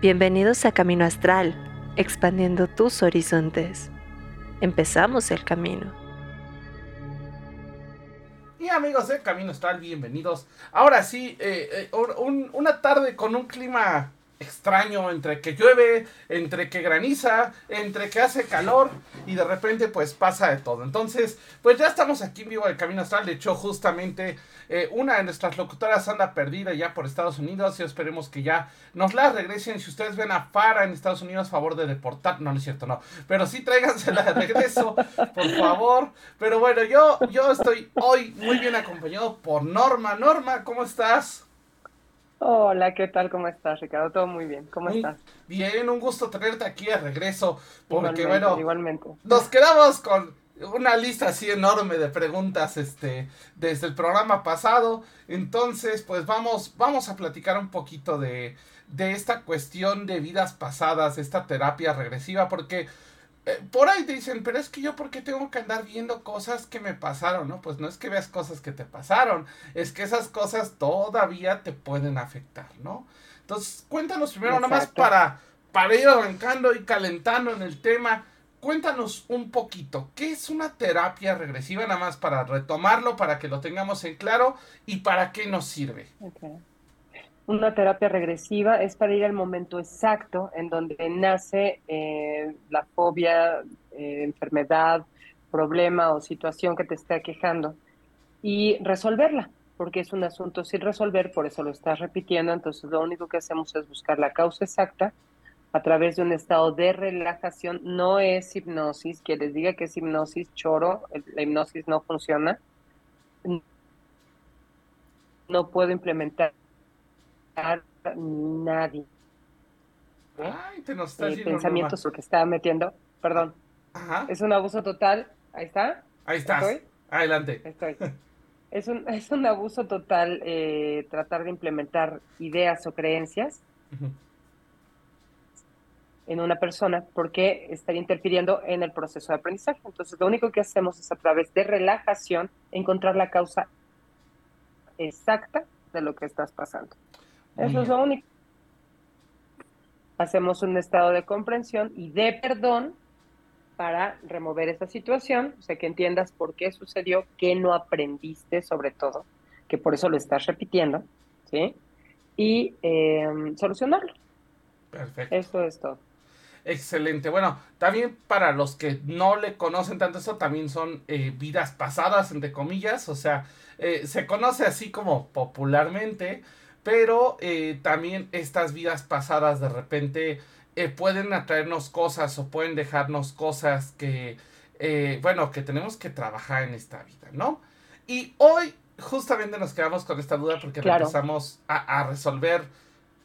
Bienvenidos a Camino Astral, expandiendo tus horizontes. Empezamos el camino. Y amigos de Camino Astral, bienvenidos. Ahora sí, eh, eh, una tarde con un clima extraño entre que llueve, entre que graniza, entre que hace calor y de repente pues pasa de todo. Entonces, pues ya estamos aquí en vivo del Camino Astral. De hecho, justamente eh, una de nuestras locutoras anda perdida ya por Estados Unidos y esperemos que ya nos la regresen. Si ustedes ven a Fara en Estados Unidos, favor de deportar. No, no es cierto, no. Pero sí tráigansela de regreso, por favor. Pero bueno, yo, yo estoy hoy muy bien acompañado por Norma. Norma, ¿cómo estás? Hola, ¿qué tal? ¿Cómo estás, Ricardo? Todo muy bien. ¿Cómo estás? Bien, un gusto tenerte aquí de regreso. Porque, bueno, igualmente. nos quedamos con una lista así enorme de preguntas este, desde el programa pasado. Entonces, pues vamos, vamos a platicar un poquito de, de esta cuestión de vidas pasadas, esta terapia regresiva, porque eh, por ahí te dicen, pero es que yo, ¿por qué tengo que andar viendo cosas que me pasaron? No, pues no es que veas cosas que te pasaron, es que esas cosas todavía te pueden afectar, ¿no? Entonces, cuéntanos primero, nada más para, para ir arrancando y calentando en el tema. Cuéntanos un poquito, ¿qué es una terapia regresiva? Nada más para retomarlo, para que lo tengamos en claro y para qué nos sirve. Una terapia regresiva es para ir al momento exacto en donde nace eh, la fobia, eh, enfermedad, problema o situación que te está quejando y resolverla, porque es un asunto sin resolver, por eso lo estás repitiendo, entonces lo único que hacemos es buscar la causa exacta a través de un estado de relajación, no es hipnosis, que les diga que es hipnosis, choro, la hipnosis no funciona, no puedo implementar nadie. Ay, te nos eh, pensamientos lo que estaba metiendo, perdón. Es un abuso total. Ahí está. Ahí estás. Adelante. Estoy. Es un, es un abuso total eh, tratar de implementar ideas o creencias en una persona porque estaría interfiriendo en el proceso de aprendizaje. Entonces, lo único que hacemos es a través de relajación encontrar la causa exacta de lo que estás pasando. Eso es lo único. Hacemos un estado de comprensión y de perdón para remover esa situación, o sea, que entiendas por qué sucedió, qué no aprendiste sobre todo, que por eso lo estás repitiendo, ¿sí? Y em, solucionarlo. Perfecto. Eso es todo. Excelente. Bueno, también para los que no le conocen tanto eso, también son eh, vidas pasadas, entre comillas. O sea, eh, se conoce así como popularmente, pero eh, también estas vidas pasadas de repente eh, pueden atraernos cosas o pueden dejarnos cosas que, eh, bueno, que tenemos que trabajar en esta vida, ¿no? Y hoy justamente nos quedamos con esta duda porque empezamos a, resolver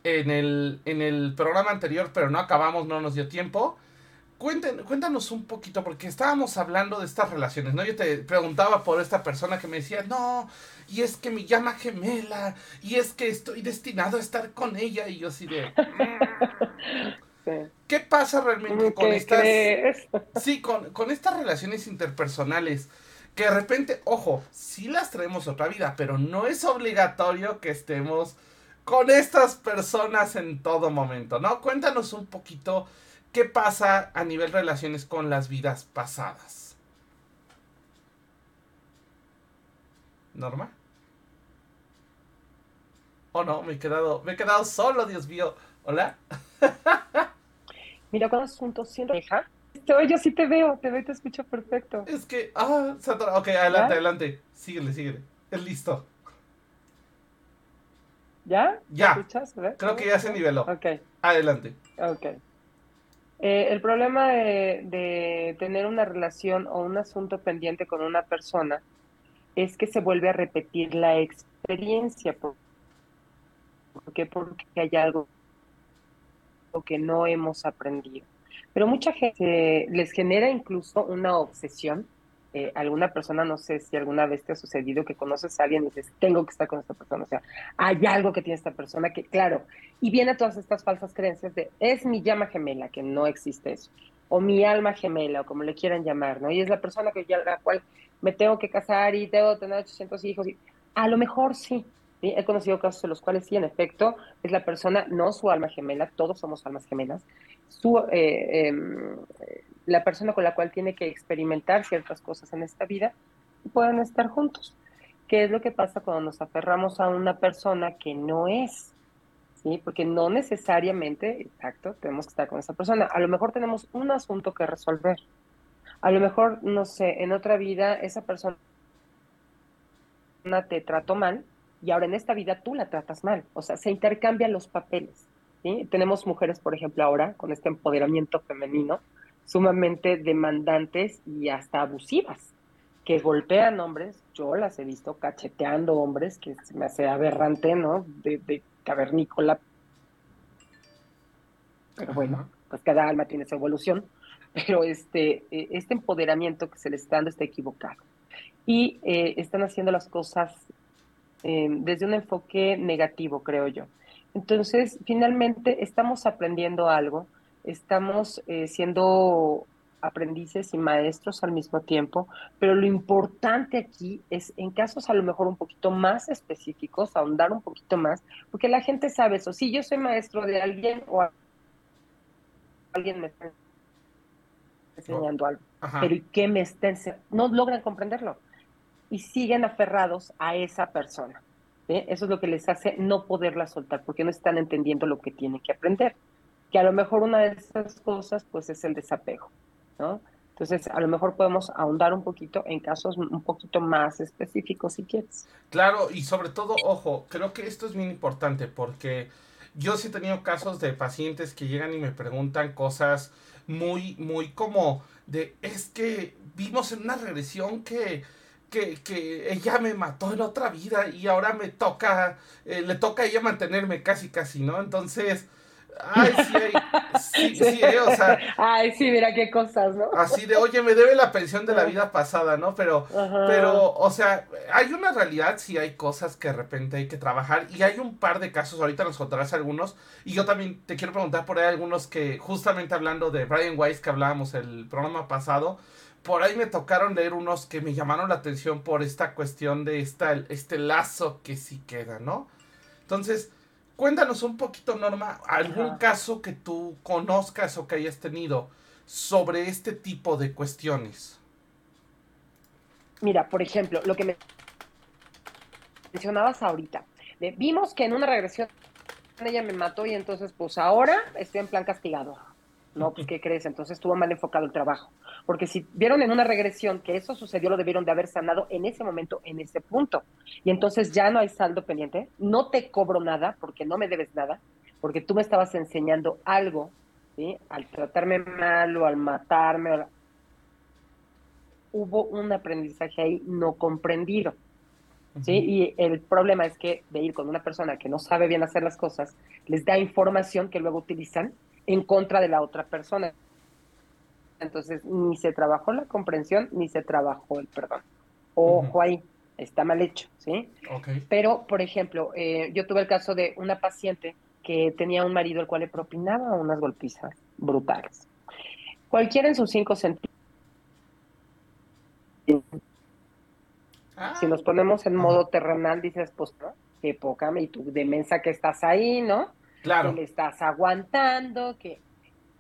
en el, en el programa anterior, pero no acabamos, no nos dio tiempo cuéntanos un poquito, porque estábamos hablando de estas relaciones, ¿no? Yo te preguntaba por esta persona que me decía, no, y es que me llama gemela, y es que estoy destinado a estar con ella, y yo así de... Mm". ¿Qué pasa realmente con estas... Sí, con, con estas relaciones interpersonales? Que de repente, ojo, sí las traemos otra vida, pero no es obligatorio que estemos con estas personas en todo momento, ¿no? Cuéntanos un poquito ¿Qué pasa a nivel relaciones con las vidas pasadas? ¿Norma? Oh no, me he quedado, me he quedado solo, Dios mío. ¿Hola? Mira, cuando asunto siempre deja. Yo sí te veo, te veo y te escucho perfecto. Es que, ah, Sandra, ok, adelante, adelante. Síguele, síguele. Es listo. ¿Ya? Ya. escuchas? Creo que ya se niveló. Ok. Adelante. Ok. Eh, el problema de, tener una relación o un asunto pendiente con una persona es que se vuelve a repetir la experiencia. ¿Por, qué? Porque hay algo que no hemos aprendido. Pero mucha gente les genera incluso una obsesión eh, alguna persona, no sé si alguna vez te ha sucedido que conoces a alguien y dices, tengo que estar con esta persona, o sea, hay algo que tiene esta persona que, claro, y viene todas estas falsas creencias de, es mi llama gemela, que no existe eso, o mi alma gemela, o como le quieran llamar, ¿no? Y es la persona que ya, la cual me tengo que casar y que tener 800 hijos, y a lo mejor sí, He conocido casos en los cuales sí, en efecto, es la persona, no su alma gemela, todos somos almas gemelas, su, eh, em, la persona con la cual tiene que experimentar ciertas cosas en esta vida y pueden estar juntos. ¿Qué es lo que pasa cuando nos aferramos a una persona que no es? ¿Sí? Porque no necesariamente, exacto, tenemos que estar con esa persona. A lo mejor tenemos un asunto que resolver. A lo mejor, no sé, en otra vida esa persona te trató mal y ahora en esta vida tú la tratas mal. O sea, se intercambian los papeles. ¿Sí? Tenemos mujeres, por ejemplo, ahora con este empoderamiento femenino, sumamente demandantes y hasta abusivas, que golpean hombres. Yo las he visto cacheteando hombres, que se me hace aberrante, ¿no? De, cavernícola. Pero bueno, pues cada alma tiene su evolución. Pero este, e, este empoderamiento que se les está dando está equivocado. Y eh, están haciendo las cosas eh, desde un enfoque negativo, creo yo. Entonces, finalmente estamos aprendiendo algo, estamos eh, siendo aprendices y maestros al mismo tiempo, pero lo importante aquí es en casos a lo mejor un poquito más específicos, ahondar un poquito más, porque la gente sabe eso, si yo soy maestro de alguien o alguien me está enseñando algo, pero ¿y qué me está enseñando? No logran comprenderlo y siguen aferrados a esa persona. Eso es lo que les hace no poderla soltar, porque no están entendiendo lo que tienen que aprender. Que a lo mejor una de esas cosas, pues, es el desapego, ¿no? Entonces, a lo mejor podemos ahondar un poquito en casos un poquito más específicos, si quieres. Claro, y sobre todo, ojo, creo que esto es bien importante, porque yo sí he tenido casos de pacientes que llegan y me preguntan cosas muy, muy como de, es que vimos en una regresión que que, ella me mató en otra vida y ahora me toca, eh, le toca a ella mantenerme casi, casi, ¿no? Entonces, ay, sí, sí, sí, eh, o sea. Ay, sí, mira qué cosas, ¿no? Así de, oye, me debe la pensión de la vida pasada, ¿no? Pero, pero, o sea, hay una realidad, sí hay cosas que de repente hay que trabajar y hay un par de casos, ahorita nos contarás algunos, y yo también te quiero preguntar por ahí algunos que, justamente hablando de Brian Weiss que hablábamos el programa pasado, por ahí me tocaron leer unos que me llamaron la atención por esta cuestión de esta, este lazo que sí queda, ¿no? Entonces, cuéntanos un poquito, Norma, algún caso que tú conozcas o que hayas tenido sobre este tipo de cuestiones. Mira, por ejemplo, lo que me mencionabas ahorita. vimos que en una regresión ella me mató y entonces pues ahora estoy en plan castigado. No, pues ¿qué crees? Entonces estuvo mal enfocado el trabajo. Porque si vieron en una regresión que eso sucedió, lo debieron de haber sanado en ese momento, en ese punto. Y entonces ya no hay saldo pendiente, no te cobro nada porque no me debes nada, porque tú me estabas enseñando algo, ¿sí? Al tratarme mal o al matarme. Hubo un aprendizaje ahí no comprendido. ¿Sí? Y el problema es que de ir con una persona que no sabe bien hacer las cosas, les da información que luego utilizan en contra de la otra persona. Entonces, ni se trabajó la comprensión, ni se trabajó el perdón. Ojo ahí, está mal hecho, ¿sí? Pero, por ejemplo, eh, yo tuve el caso de una paciente que tenía un marido al cual le propinaba unas golpizas brutales. Cualquiera en sus cinco sentidos. Ah. Si nos ponemos en modo terrenal, dices, pues, ¿no? qué poca, y tú de mensa que estás ahí, ¿no? Claro. Que le estás aguantando, que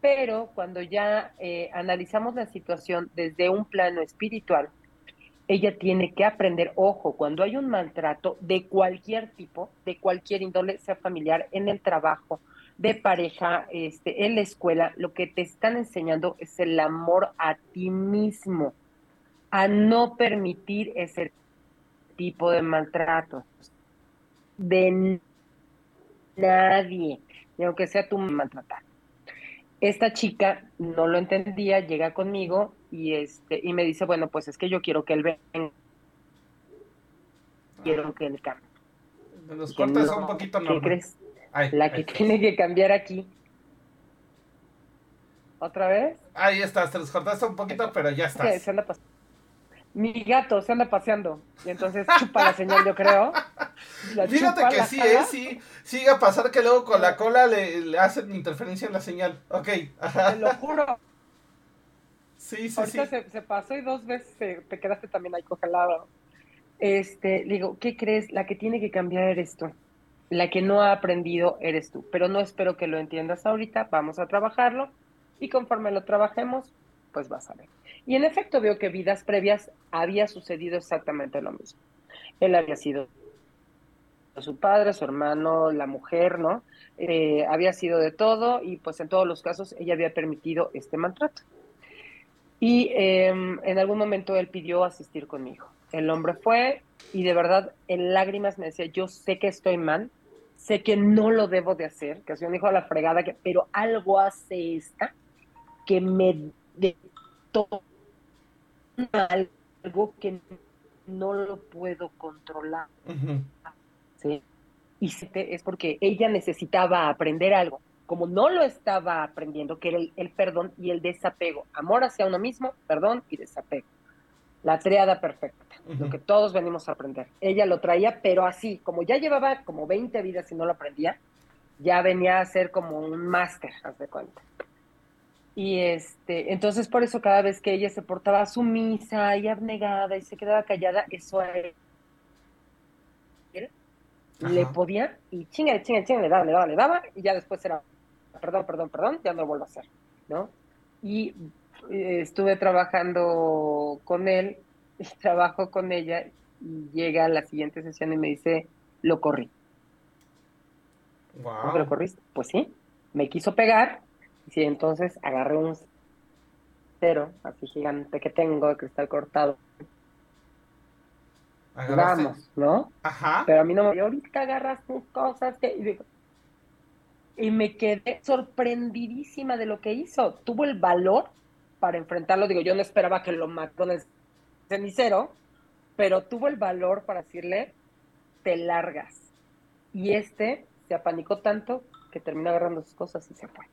pero cuando ya eh, analizamos la situación desde un plano espiritual, ella tiene que aprender, ojo, cuando hay un maltrato de cualquier tipo, de cualquier índole, sea familiar, en el trabajo, de pareja, este, en la escuela, lo que te están enseñando es el amor a ti mismo, a no permitir ese tipo de maltrato de nadie, ni aunque sea tu maltratar esta chica no lo entendía, llega conmigo y este y me dice, bueno, pues es que yo quiero que él venga. Quiero que él cambie. Nos cortas un poquito, ¿Qué crees? la que tiene que cambiar aquí. ¿Otra vez? Ahí está, te nos cortaste un poquito, pero ya está mi gato se anda paseando y entonces chupa la señal, yo creo. Fíjate que sí, ¿eh? Sí, sigue a pasar que luego con la cola le, hacen interferencia en la señal. Ok, Te lo juro. Sí, sí, sí. Se, se, pasó y dos veces te quedaste también ahí congelado. este, digo, ¿qué crees? La que tiene que cambiar eres tú. La que no ha aprendido eres tú. Pero no espero que lo entiendas ahorita. Vamos a trabajarlo. Y conforme lo trabajemos, pues vas a ver. Y en efecto veo que vidas previas había sucedido exactamente lo mismo. Él había sido su padre, su hermano, la mujer, ¿no? Eh, había sido de todo y pues en todos los casos ella había permitido este maltrato. Y em, en algún momento él pidió asistir conmigo. El hombre fue y de verdad en lágrimas me decía, yo sé que estoy mal, sé que no lo debo de hacer, que soy un hijo de la fregada, que, pero algo hace esta que me algo que no lo puedo controlar. ¿sí? Y es porque ella necesitaba aprender algo. Como no lo estaba aprendiendo, que era el, perdón y el desapego. Amor hacia uno mismo, perdón y desapego. La triada perfecta, lo que todos venimos a aprender. Ella lo traía, pero así, como ya llevaba como 20 vidas y no lo aprendía, ya venía a ser como un máster, haz de cuenta. Y este, entonces por eso cada vez que ella se portaba sumisa y abnegada y se quedaba callada, eso a él le podía y chinga, chinga, chinga, le daba, le daba, le daba, y ya después era, perdón, perdón, perdón, ya no lo vuelvo a hacer, ¿no? Y eh, estuve trabajando con él, trabajo con ella, y llega a la siguiente sesión y me dice, lo corrí. Wow. ¿Lo corriste? Pues sí, me quiso pegar, Sí, entonces agarré un cero así gigante que tengo de cristal cortado. Vamos, ¿no? Ajá. Pero a mí no me... ahorita agarras tus cosas que... Y me quedé sorprendidísima de lo que hizo. Tuvo el valor para enfrentarlo. Digo, yo no esperaba que lo mató en el cenicero, pero tuvo el valor para decirle, te largas. Y este se apanicó tanto que terminó agarrando sus cosas y se fue.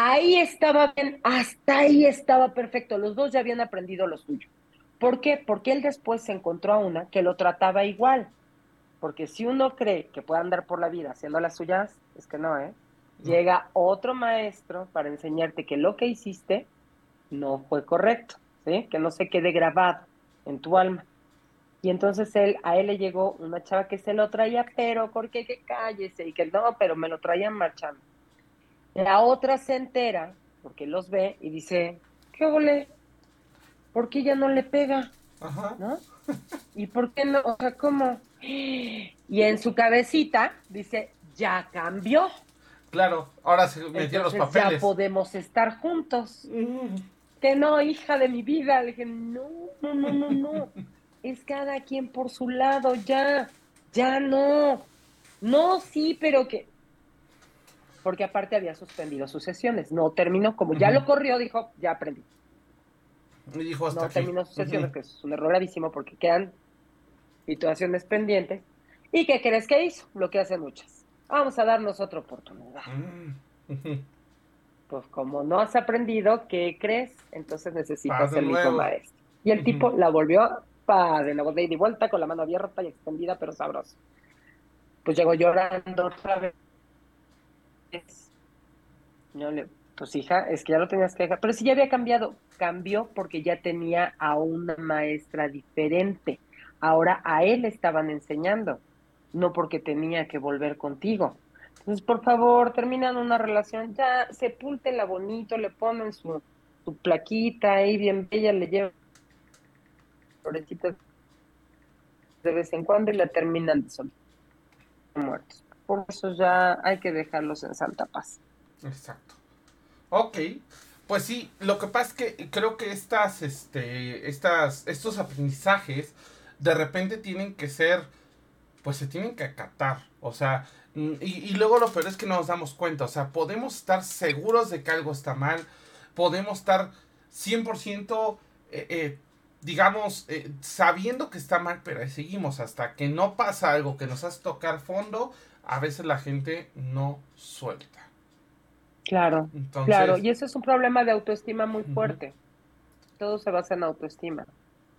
Ahí estaba bien, hasta ahí estaba perfecto. Los dos ya habían aprendido lo suyo. ¿Por qué? Porque él después se encontró a una que lo trataba igual. Porque si uno cree que puede andar por la vida haciendo las suyas, es que no, ¿eh? Llega otro maestro para enseñarte que lo que hiciste no fue correcto, ¿sí? Que no se quede grabado en tu alma. Y entonces él, a él le llegó una chava que se lo traía, pero ¿por qué que cállese? Y que no, pero me lo traían marchando. La otra se entera, porque los ve y dice, ¿qué ole? ¿Por qué ya no le pega? Ajá. ¿No? ¿Y por qué no? O sea, ¿cómo? Y en su cabecita dice, ya cambió. Claro, ahora se metieron los papeles. Ya podemos estar juntos. Mm. Que no, hija de mi vida. Le dije, no, no, no, no, no. es cada quien por su lado, ya, ya no. No, sí, pero que porque aparte había suspendido sus sesiones. No terminó, como ya lo corrió, dijo, ya aprendí. Y dijo hasta no terminó sus sesiones, que es un error gravísimo porque quedan situaciones pendientes. ¿Y qué crees que hizo? Lo que hacen muchas. Vamos a darnos otra oportunidad. Mm. Pues como no has aprendido, ¿qué crees? Entonces necesitas el mismo maestro. Y el tipo la volvió de la de vuelta con la mano abierta y extendida, pero sabroso. Pues llegó llorando otra vez no le, pues hija, es que ya lo tenías que dejar. Pero si ya había cambiado, cambió porque ya tenía a una maestra diferente. Ahora a él estaban enseñando, no porque tenía que volver contigo. Entonces, por favor, terminan una relación, ya sepúltela bonito, le ponen su, su plaquita ahí bien bella, le llevan florecitas de vez en cuando y la terminan de sol muertos por eso ya hay que dejarlos en santa paz. Exacto. Ok, pues sí, lo que pasa es que creo que estas, este, estas, estos aprendizajes de repente tienen que ser, pues se tienen que acatar, o sea, mm, y, luego lo peor es que no nos damos cuenta, o sea, podemos estar seguros de que algo está mal, podemos estar 100% eh, eh, digamos, eh, sabiendo que está mal, pero seguimos hasta que no pasa algo que nos hace tocar fondo, a veces la gente no suelta. Claro, claro, y eso es un problema de autoestima muy fuerte. Todo se basa en autoestima.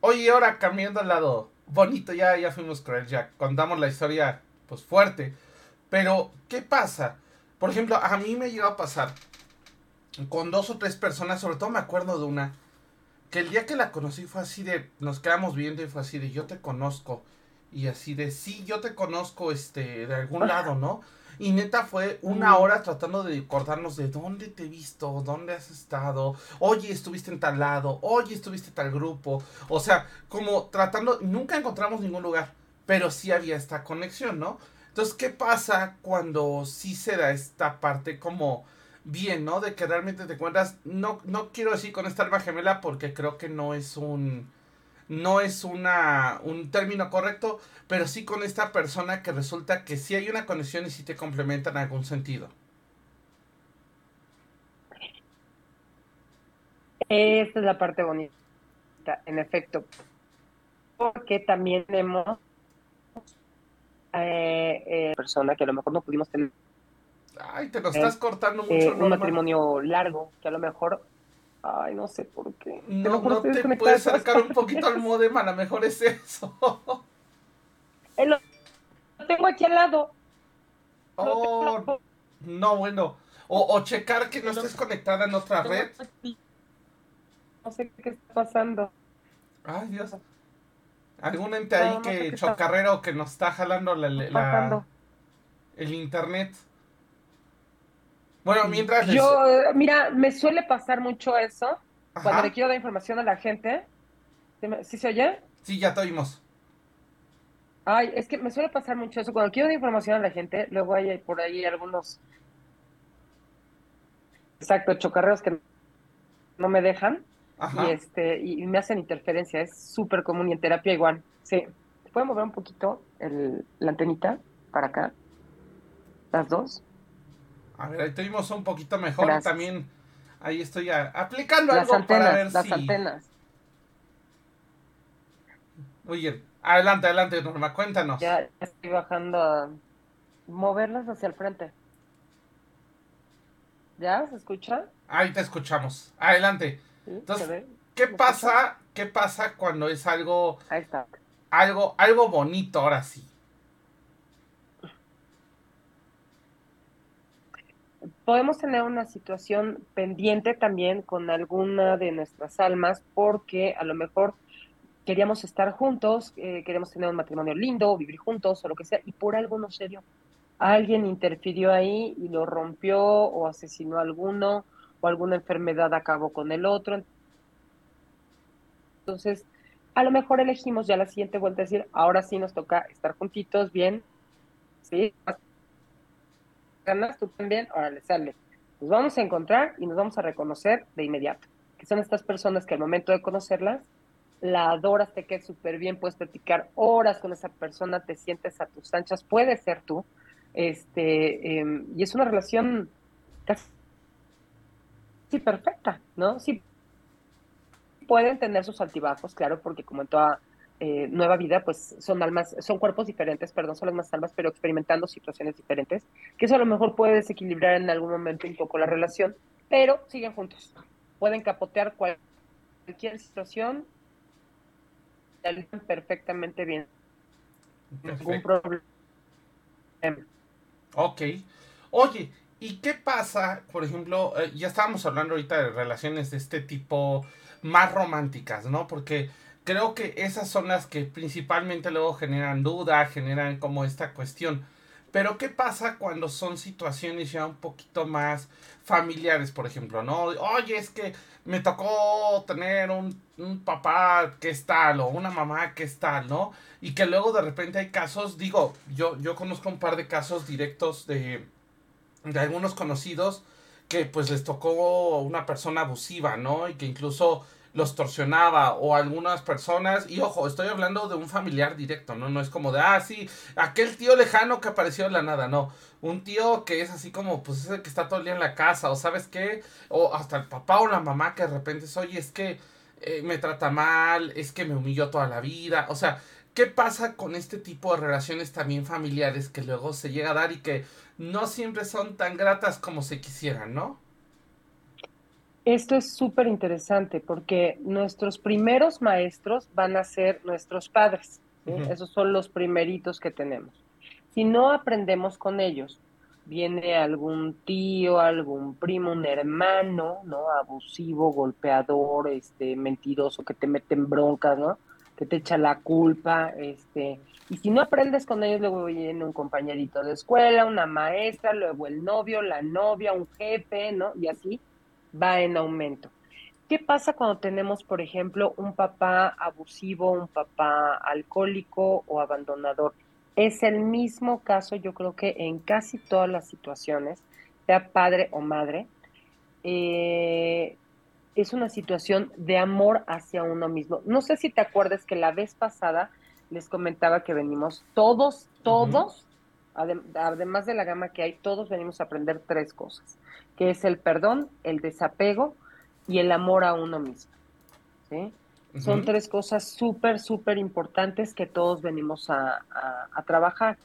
Oye, ahora cambiando al lado bonito, ya, ya fuimos cruel, ya contamos la historia, pues fuerte. Pero, ¿qué pasa? Por ejemplo, a mí me llegó a pasar con dos o tres personas, sobre todo me acuerdo de una, que el día que la conocí fue así de, nos quedamos viendo y fue así de, yo te conozco. Y así de, sí, yo te conozco, este, de algún lado, ¿no? Y neta fue una hora tratando de acordarnos de dónde te he visto, dónde has estado, oye, estuviste en tal lado, oye, estuviste en tal grupo. O sea, como tratando, nunca encontramos ningún lugar, pero sí había esta conexión, ¿no? Entonces, ¿qué pasa cuando sí se da esta parte como bien, ¿no? De que realmente te encuentras, no, no quiero decir con esta alma gemela porque creo que no es un, no es una, un término correcto, pero sí con esta persona que resulta que sí hay una conexión y sí te complementan en algún sentido. Esta es la parte bonita, en efecto, porque también tenemos eh, eh, persona que a lo mejor no pudimos tener. Ay, te lo estás cortando mucho. Eh, un matrimonio largo, que a lo mejor Ay, no sé por qué. No, no te puedes acercar un poquito al modem, a lo mejor es eso. lo tengo aquí al lado. Oh, no, bueno. O, o checar que no estés conectada en otra red. No sé qué está pasando. Ay, Dios. Algún ente ahí que chocarrero que nos está jalando la, la, el internet. Bueno, mientras... Yo, eh, mira, me suele pasar mucho eso. Cuando le quiero dar información a la gente. ¿Sí se oye? Sí, ya te oímos. Ay, es que me suele pasar mucho eso. Cuando quiero dar información a la gente, luego hay por ahí algunos... Exacto, chocarreos que no me dejan. Y, este, y me hacen interferencia. Es súper común y en terapia igual. Sí. ¿Puedo mover un poquito el, la antenita para acá? Las dos. A ver, ahí tuvimos un poquito mejor. También ahí estoy aplicando algo para ver las antenas. Muy bien. Adelante, adelante, Norma, cuéntanos. Ya estoy bajando a moverlas hacia el frente. ¿Ya? ¿Se escucha? Ahí te escuchamos. Adelante. Entonces, ¿qué pasa? ¿Qué pasa cuando es algo Ahí está. algo algo bonito ahora sí? Podemos tener una situación pendiente también con alguna de nuestras almas porque a lo mejor queríamos estar juntos, eh, queremos tener un matrimonio lindo, vivir juntos o lo que sea, y por algo no se dio. Alguien interfirió ahí y lo rompió o asesinó a alguno o alguna enfermedad acabó con el otro. Entonces, a lo mejor elegimos ya la siguiente vuelta decir, ahora sí nos toca estar juntitos, bien, sí, ganas, tú también, órale, sale. Nos vamos a encontrar y nos vamos a reconocer de inmediato. Que son estas personas que al momento de conocerlas, la adoras, te quedas súper bien, puedes platicar horas con esa persona, te sientes a tus anchas, puede ser tú. Este, em, y es una relación casi perfecta, ¿no? Sí, pueden tener sus altibajos, claro, porque como en toda eh, nueva vida, pues son almas, son cuerpos diferentes, perdón, son las más almas, pero experimentando situaciones diferentes, que eso a lo mejor puede desequilibrar en algún momento un poco la relación, pero siguen juntos. Pueden capotear cualquier situación, perfectamente bien. Ningún problema. Ok. Oye, ¿y qué pasa, por ejemplo, eh, ya estábamos hablando ahorita de relaciones de este tipo más románticas, ¿no? Porque creo que esas son las que principalmente luego generan duda, generan como esta cuestión. Pero ¿qué pasa cuando son situaciones ya un poquito más familiares, por ejemplo, no? Oye, es que me tocó tener un, un, papá que es tal o una mamá que es tal, ¿no? Y que luego de repente hay casos, digo, yo, yo conozco un par de casos directos de, de algunos conocidos que pues les tocó una persona abusiva, ¿no? Y que incluso los torsionaba o algunas personas, y ojo, estoy hablando de un familiar directo, ¿no? No es como de, ah, sí, aquel tío lejano que apareció en la nada, no. Un tío que es así como, pues es que está todo el día en la casa, o sabes qué, o hasta el papá o la mamá que de repente es, oye, es que eh, me trata mal, es que me humilló toda la vida, o sea, ¿qué pasa con este tipo de relaciones también familiares que luego se llega a dar y que no siempre son tan gratas como se quisieran, ¿no? Esto es súper interesante porque nuestros primeros maestros van a ser nuestros padres. Esos son los primeritos que tenemos. Si no aprendemos con ellos, viene algún tío, algún primo, un hermano, ¿no? Abusivo, golpeador, este, mentiroso, que te mete en broncas, ¿no? Que te echa la culpa, este, y si no aprendes con ellos, luego viene un compañerito de escuela, una maestra, luego el novio, la novia, un jefe, ¿no? Y así va en aumento. ¿Qué pasa cuando tenemos, por ejemplo, un papá abusivo, un papá alcohólico o abandonador? Es el mismo caso, yo creo que en casi todas las situaciones, sea padre o madre, eh, es una situación de amor hacia uno mismo. No sé si te acuerdas que la vez pasada les comentaba que venimos todos, todos, además de la gama que hay, todos venimos a aprender tres cosas, que es el perdón, el desapego y el amor a uno mismo. ¿sí? Son tres cosas súper, súper importantes que todos venimos a, trabajar.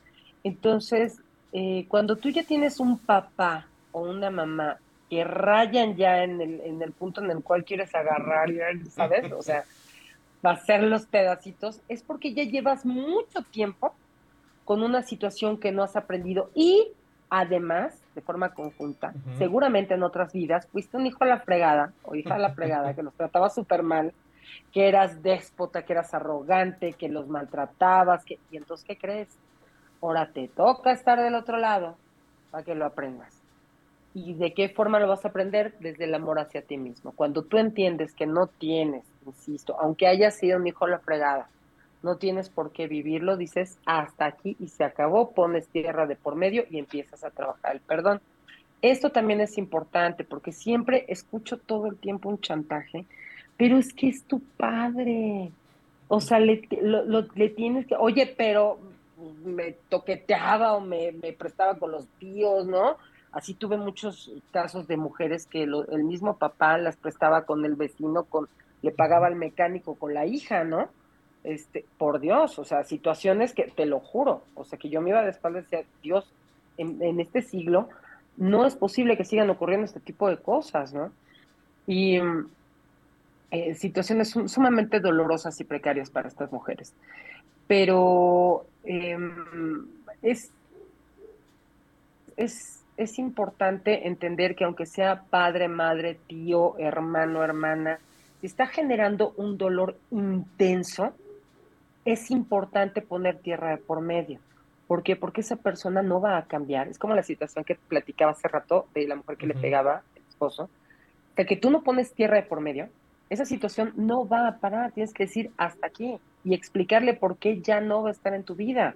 Entonces, eh, cuando tú ya tienes un papá o una mamá que rayan ya en el, en el punto en el cual quieres agarrar, ¿sabes? O sea, va a hacer los pedacitos, es porque ya llevas mucho tiempo con una situación que no has aprendido y además de forma conjunta. Seguramente en otras vidas fuiste un hijo a la fregada o hija a la fregada que los trataba súper mal, que eras déspota, que eras arrogante, que los maltratabas, que... y entonces, ¿qué crees? Ahora te toca estar del otro lado para que lo aprendas. ¿Y de qué forma lo vas a aprender? Desde el amor hacia ti mismo. Cuando tú entiendes que no tienes, insisto, aunque hayas sido un hijo a la fregada, no tienes por qué vivirlo, dices hasta aquí y se acabó, pones tierra de por medio y empiezas a trabajar el perdón. Esto también es importante porque siempre escucho todo el tiempo un chantaje, pero es que es tu padre. O sea, le, le tienes que, oye, pero me toqueteaba o me, me, prestaba con los tíos, ¿no? Así tuve muchos casos de mujeres que el mismo papá las prestaba con el vecino, con le pagaba al mecánico con la hija, ¿no? Este, por Dios, o sea, situaciones que te lo juro, o sea, que yo me iba de espaldas y decía, Dios, en, este siglo no es posible que sigan ocurriendo este tipo de cosas, ¿no? Y eh, situaciones sumamente dolorosas y precarias para estas mujeres. Pero em, es, es, es importante entender que aunque sea padre, madre, tío, hermano, hermana, está generando un dolor intenso, es importante poner tierra de por medio. ¿Por qué? Porque esa persona no va a cambiar. Es como la situación que platicaba hace rato de la mujer que le pegaba al esposo. De que tú no pones tierra de por medio, esa situación no va a parar. Tienes que decir hasta aquí y explicarle por qué ya no va a estar en tu vida.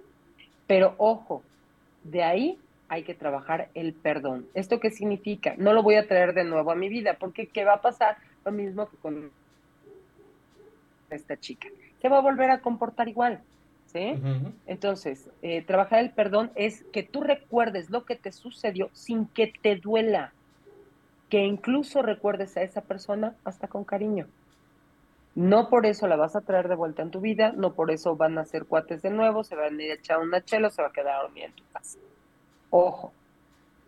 Pero ojo, de ahí hay que trabajar el perdón. ¿Esto qué significa? No lo voy a traer de nuevo a mi vida, porque ¿qué va a pasar? Lo mismo que con esta chica se va a volver a comportar igual. ¿Sí? Entonces, eh, trabajar el perdón es que tú recuerdes lo que te sucedió sin que te duela, que incluso recuerdes a esa persona hasta con cariño. No por eso la vas a traer de vuelta en tu vida, no por eso van a ser cuates de nuevo, se van a ir a echar una chela, se va a quedar dormida en tu casa. Ojo,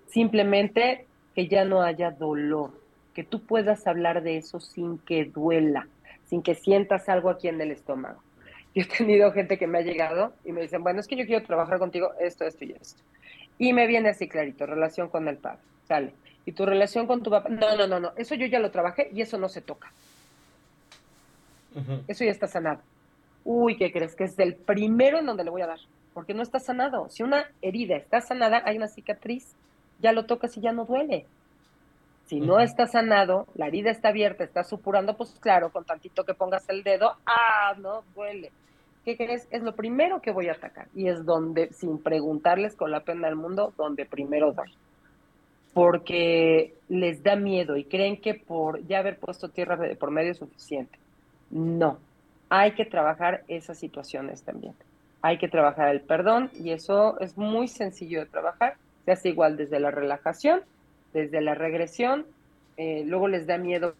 simplemente que ya no haya dolor, que tú puedas hablar de eso sin que duela sin que sientas algo aquí en el estómago. Yo he tenido gente que me ha llegado y me dicen, bueno, es que yo quiero trabajar contigo esto, esto y esto. Y me viene así clarito, relación con el padre, sale. Y tu relación con tu papá, no, no, no, no, eso yo ya lo trabajé y eso no se toca. Eso ya está sanado. Uy, ¿qué crees? Que es el primero en donde le voy a dar, porque no está sanado. Si una herida está sanada, hay una cicatriz, ya lo tocas y ya no duele. Si no está sanado, la herida está abierta, está supurando, pues claro, con tantito que pongas el dedo, ah, no, duele. ¿Qué crees? Es lo primero que voy a atacar. Y es donde, sin preguntarles con la pena del mundo, donde primero doy. Porque les da miedo y creen que por ya haber puesto tierra por medio es suficiente. No, hay que trabajar esas situaciones también. Hay que trabajar el perdón y eso es muy sencillo de trabajar. Se hace igual desde la relajación desde la regresión, eh, luego les da miedo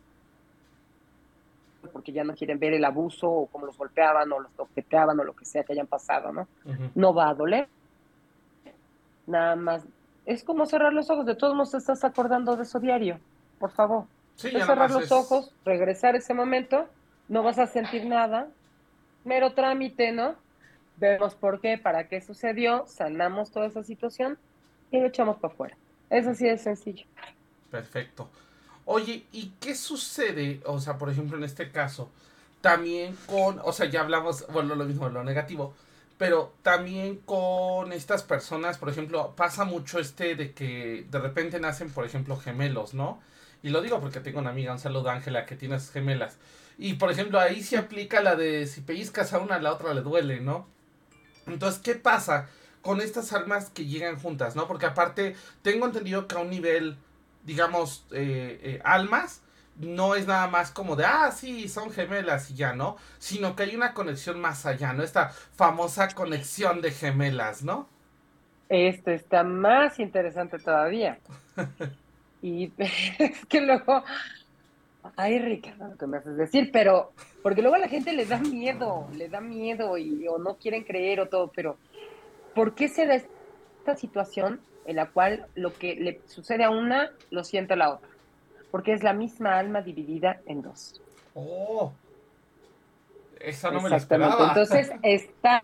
porque ya no quieren ver el abuso o cómo los golpeaban o los toqueteaban o lo que sea que hayan pasado, ¿no? No va a doler. Nada más. Es como cerrar los ojos. De todos modos, te estás acordando de eso diario. Por favor. Sí, cerrar los ojos, regresar ese momento. No vas a sentir nada. Mero trámite, ¿no? Vemos por qué, para qué sucedió, sanamos toda esa situación y lo echamos para afuera. Eso sí es sencillo. Perfecto. Oye, ¿y qué sucede? O sea, por ejemplo, en este caso, también con, o sea, ya hablamos, bueno, lo mismo, lo negativo, pero también con estas personas, por ejemplo, pasa mucho este de que de repente nacen, por ejemplo, gemelos, ¿no? Y lo digo porque tengo una amiga, un saludo Ángela, que tiene gemelas. Y por ejemplo, ahí se aplica la de si pellizcas a una, a la otra le duele, ¿no? Entonces, ¿qué pasa con estas almas que llegan juntas, ¿no? Porque aparte, tengo entendido que a un nivel, digamos, eh, eh, almas, no es nada más como de, ah, sí, son gemelas y ya, ¿no? Sino que hay una conexión más allá, ¿no? Esta famosa conexión de gemelas, ¿no? Esto está más interesante todavía. y es que luego, ay, Ricardo, lo que me haces decir, pero, porque luego a la gente le da miedo, le da miedo y o no quieren creer o todo, pero ¿por qué se da esta situación en la cual lo que le sucede a una lo siente a la otra? porque es la misma alma dividida en dos. Oh, esa no me la esperaba. Entonces está.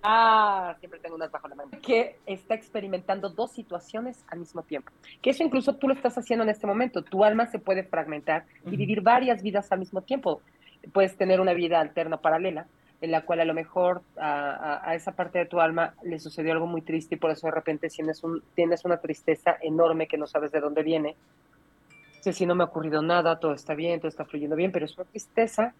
Ah, siempre tengo unas bajo la mano. Que está experimentando dos situaciones al mismo tiempo. Que eso incluso tú lo estás haciendo en este momento. Tu alma se puede fragmentar y vivir varias vidas al mismo tiempo. Puedes tener una vida alterna paralela en la cual a lo mejor a, esa parte de tu alma le sucedió algo muy triste y por eso de repente tienes, un, tienes una tristeza enorme que no sabes de dónde viene. sé si no me ha ocurrido nada, todo está bien, todo está fluyendo bien, pero es una tristeza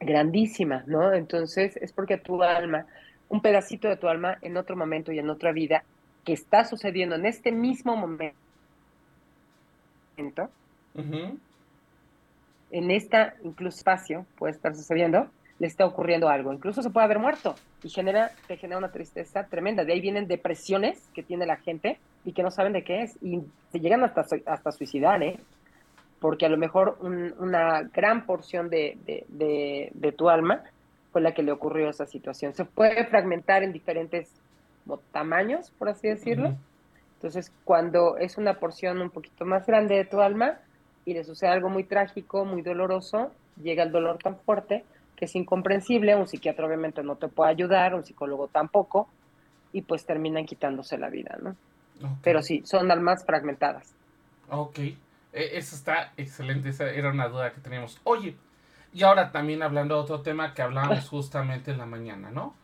grandísima, ¿no? Entonces es porque tu alma, un pedacito de tu alma en otro momento y en otra vida que está sucediendo en este mismo momento, en esta incluso espacio puede estar sucediendo, le está ocurriendo algo. Incluso se puede haber muerto y genera, te genera una tristeza tremenda. De ahí vienen depresiones que tiene la gente y que no saben de qué es y se llegan hasta, hasta suicidar, ¿eh? Porque a lo mejor una gran porción de, de, tu alma fue la que le ocurrió esa situación. Se puede fragmentar en diferentes tamaños, por así decirlo. Entonces, cuando es una porción un poquito más grande de tu alma y le sucede algo muy trágico, muy doloroso, llega el dolor tan fuerte que es incomprensible, un psiquiatra obviamente no te puede ayudar, un psicólogo tampoco, y pues terminan quitándose la vida, ¿no? Pero sí, son almas fragmentadas. Ok, e, eso está excelente, esa era una duda que teníamos. Oye, y ahora también hablando de otro tema que hablábamos justamente en la mañana, ¿no?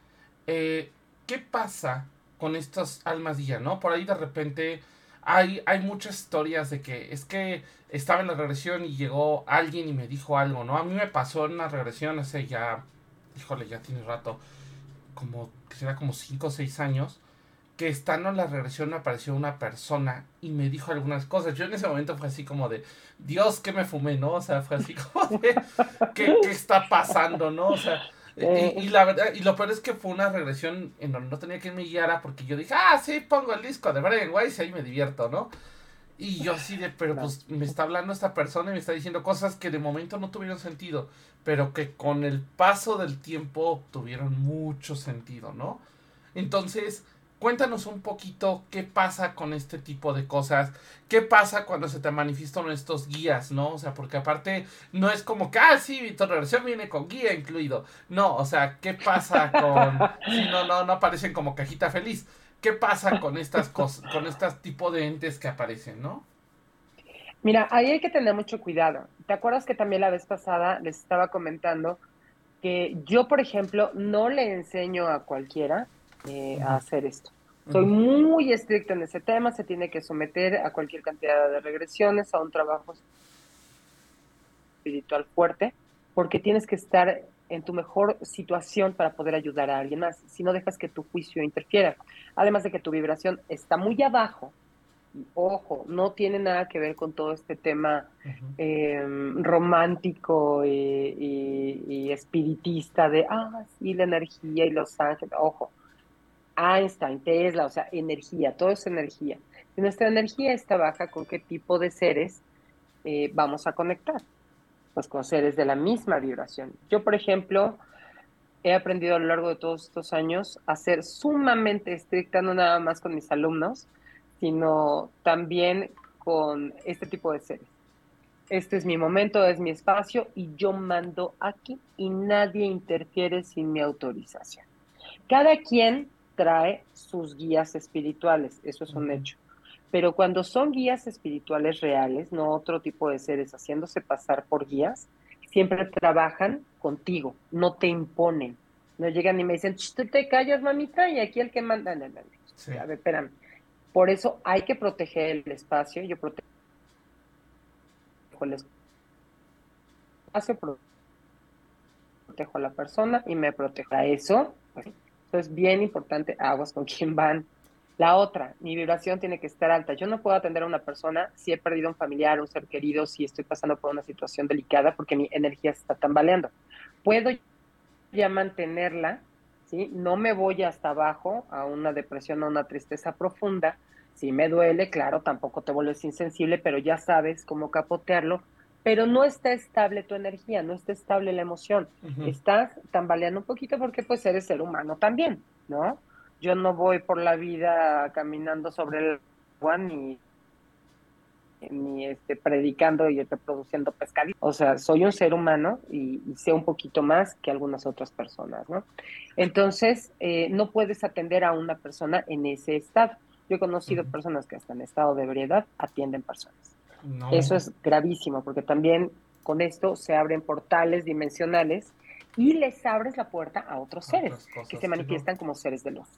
Eh, ¿Qué pasa con estas almas ya, no? Por ahí de repente hay, hay muchas historias de que es que estaba en la regresión y llegó alguien y me dijo algo, ¿no? A mí me pasó en una regresión hace ya, híjole, ya tiene rato, como, que será como 5 o 6 años, que estando en la regresión me apareció una persona y me dijo algunas cosas. Yo en ese momento fue así como de, Dios, ¿qué me fumé, no? O sea, fue así como de, ¿qué, qué está pasando, no? O sea, eh, y, la verdad, y lo peor es que fue una regresión en donde no tenía que me guiara porque yo dije, ah, sí, pongo el disco de Brian Weiss y ahí me divierto, ¿no? Y yo así de, pero pues me está hablando esta persona y me está diciendo cosas que de momento no tuvieron sentido, pero que con el paso del tiempo tuvieron mucho sentido, ¿no? Entonces, Cuéntanos un poquito qué pasa con este tipo de cosas, qué pasa cuando se te manifiestan estos guías, ¿no? O sea, porque aparte no es como que, ah, sí, tu reversión viene con guía incluido. No, o sea, ¿qué pasa con... no, no, no aparecen como cajita feliz. ¿Qué pasa con estas cosas, con estos tipo de entes que aparecen, no? Mira, ahí hay que tener mucho cuidado. ¿Te acuerdas que también la vez pasada les estaba comentando que yo, por ejemplo, no le enseño a cualquiera eh, a hacer esto? Soy muy estricta en ese tema, se tiene que someter a cualquier cantidad de regresiones, a un trabajo espiritual fuerte, porque tienes que estar en tu mejor situación para poder ayudar a alguien más, si no dejas que tu juicio interfiera. Además de que tu vibración está muy abajo, ojo, no tiene nada que ver con todo este tema em, romántico y, y, espiritista de, ah, sí, la energía y los ángeles, ojo, Einstein, Tesla, o sea, energía, todo es energía. Si nuestra energía está baja, ¿con qué tipo de seres eh, vamos a conectar? Pues con seres de la misma vibración. Yo, por ejemplo, he aprendido a lo largo de todos estos años a ser sumamente estricta, no nada más con mis alumnos, sino también con este tipo de seres. Este es mi momento, es mi espacio y yo mando aquí y nadie interfiere sin mi autorización. Cada quien trae sus guías espirituales, eso es un hecho. Pero cuando son guías espirituales reales, no otro tipo de seres haciéndose pasar por guías, siempre trabajan contigo, no te imponen. No llegan y me dicen, tú te callas, mamita, y aquí el que manda. A ver, espérame. Por eso hay que proteger el espacio. Yo protejo el espacio, protejo a la persona y me protejo a eso. Pues, es bien importante, aguas con quién van. La otra, mi vibración tiene que estar alta. Yo no puedo atender a una persona si he perdido un familiar, un ser querido, si estoy pasando por una situación delicada porque mi energía se está tambaleando. Puedo ya mantenerla, ¿sí? No me voy hasta abajo a una depresión o una tristeza profunda. Si me duele, claro, tampoco te vuelves insensible, pero ya sabes cómo capotearlo. Pero no está estable tu energía, no está estable la emoción. Estás tambaleando un poquito porque pues eres ser humano también, ¿no? yo no voy por la vida caminando sobre el agua ni, ni este, predicando y reproduciendo pescadito. O sea, soy un ser humano y, sé un poquito más que algunas otras personas, ¿no? Entonces, eh, no puedes atender a una persona en ese estado. Yo he conocido personas que hasta en estado de ebriedad atienden personas. Eso es gravísimo porque también con esto se abren portales dimensionales y les abres la puerta a otros seres que se manifiestan como seres de luz.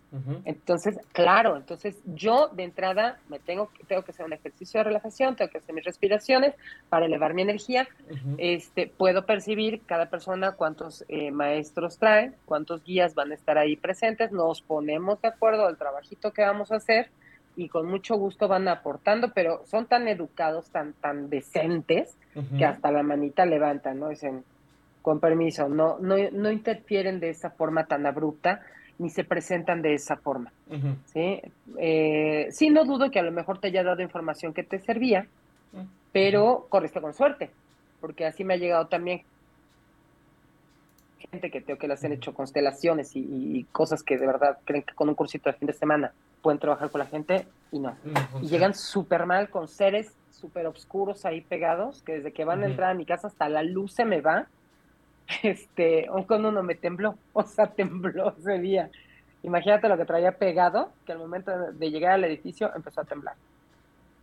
Entonces, claro, entonces yo de entrada me tengo, tengo que hacer un ejercicio de relajación, tengo que hacer mis respiraciones para elevar mi energía. este, puedo percibir cada persona cuántos eh, maestros trae, cuántos guías van a estar ahí presentes, nos ponemos de acuerdo al trabajito que vamos a hacer y con mucho gusto van aportando, pero son tan educados, tan, tan decentes, que hasta la manita levantan, ¿no? Dicen, con permiso, no, no, no interfieren de esa forma tan abrupta ni se presentan de esa forma. ¿sí? Eh, sí, no dudo que a lo mejor te haya dado información que te servía, pero corriste con suerte, porque así me ha llegado también gente que tengo que les han hecho constelaciones y, cosas que de verdad creen que con un cursito de fin de semana pueden trabajar con la gente y no. y llegan súper mal con seres súper oscuros ahí pegados, que desde que van a entrar a mi casa hasta la luz se me va este, con uno me tembló, o sea, tembló ese día. Imagínate lo que traía pegado, que al momento de llegar al edificio empezó a temblar.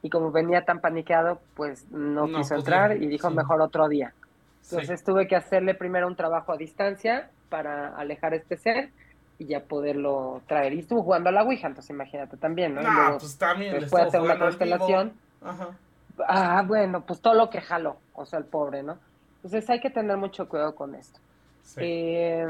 Y como venía tan paniqueado, pues no, quiso entrar y dijo mejor otro día. Entonces tuve que hacerle primero un trabajo a distancia para alejar este ser y ya poderlo traer. Y estuvo jugando a la Ouija, entonces imagínate también, ¿no? No, pues también. Después de hacer una constelación. Ah, bueno, pues todo lo que jaló, o sea, el pobre, ¿no? Entonces hay que tener mucho cuidado con esto. Eh,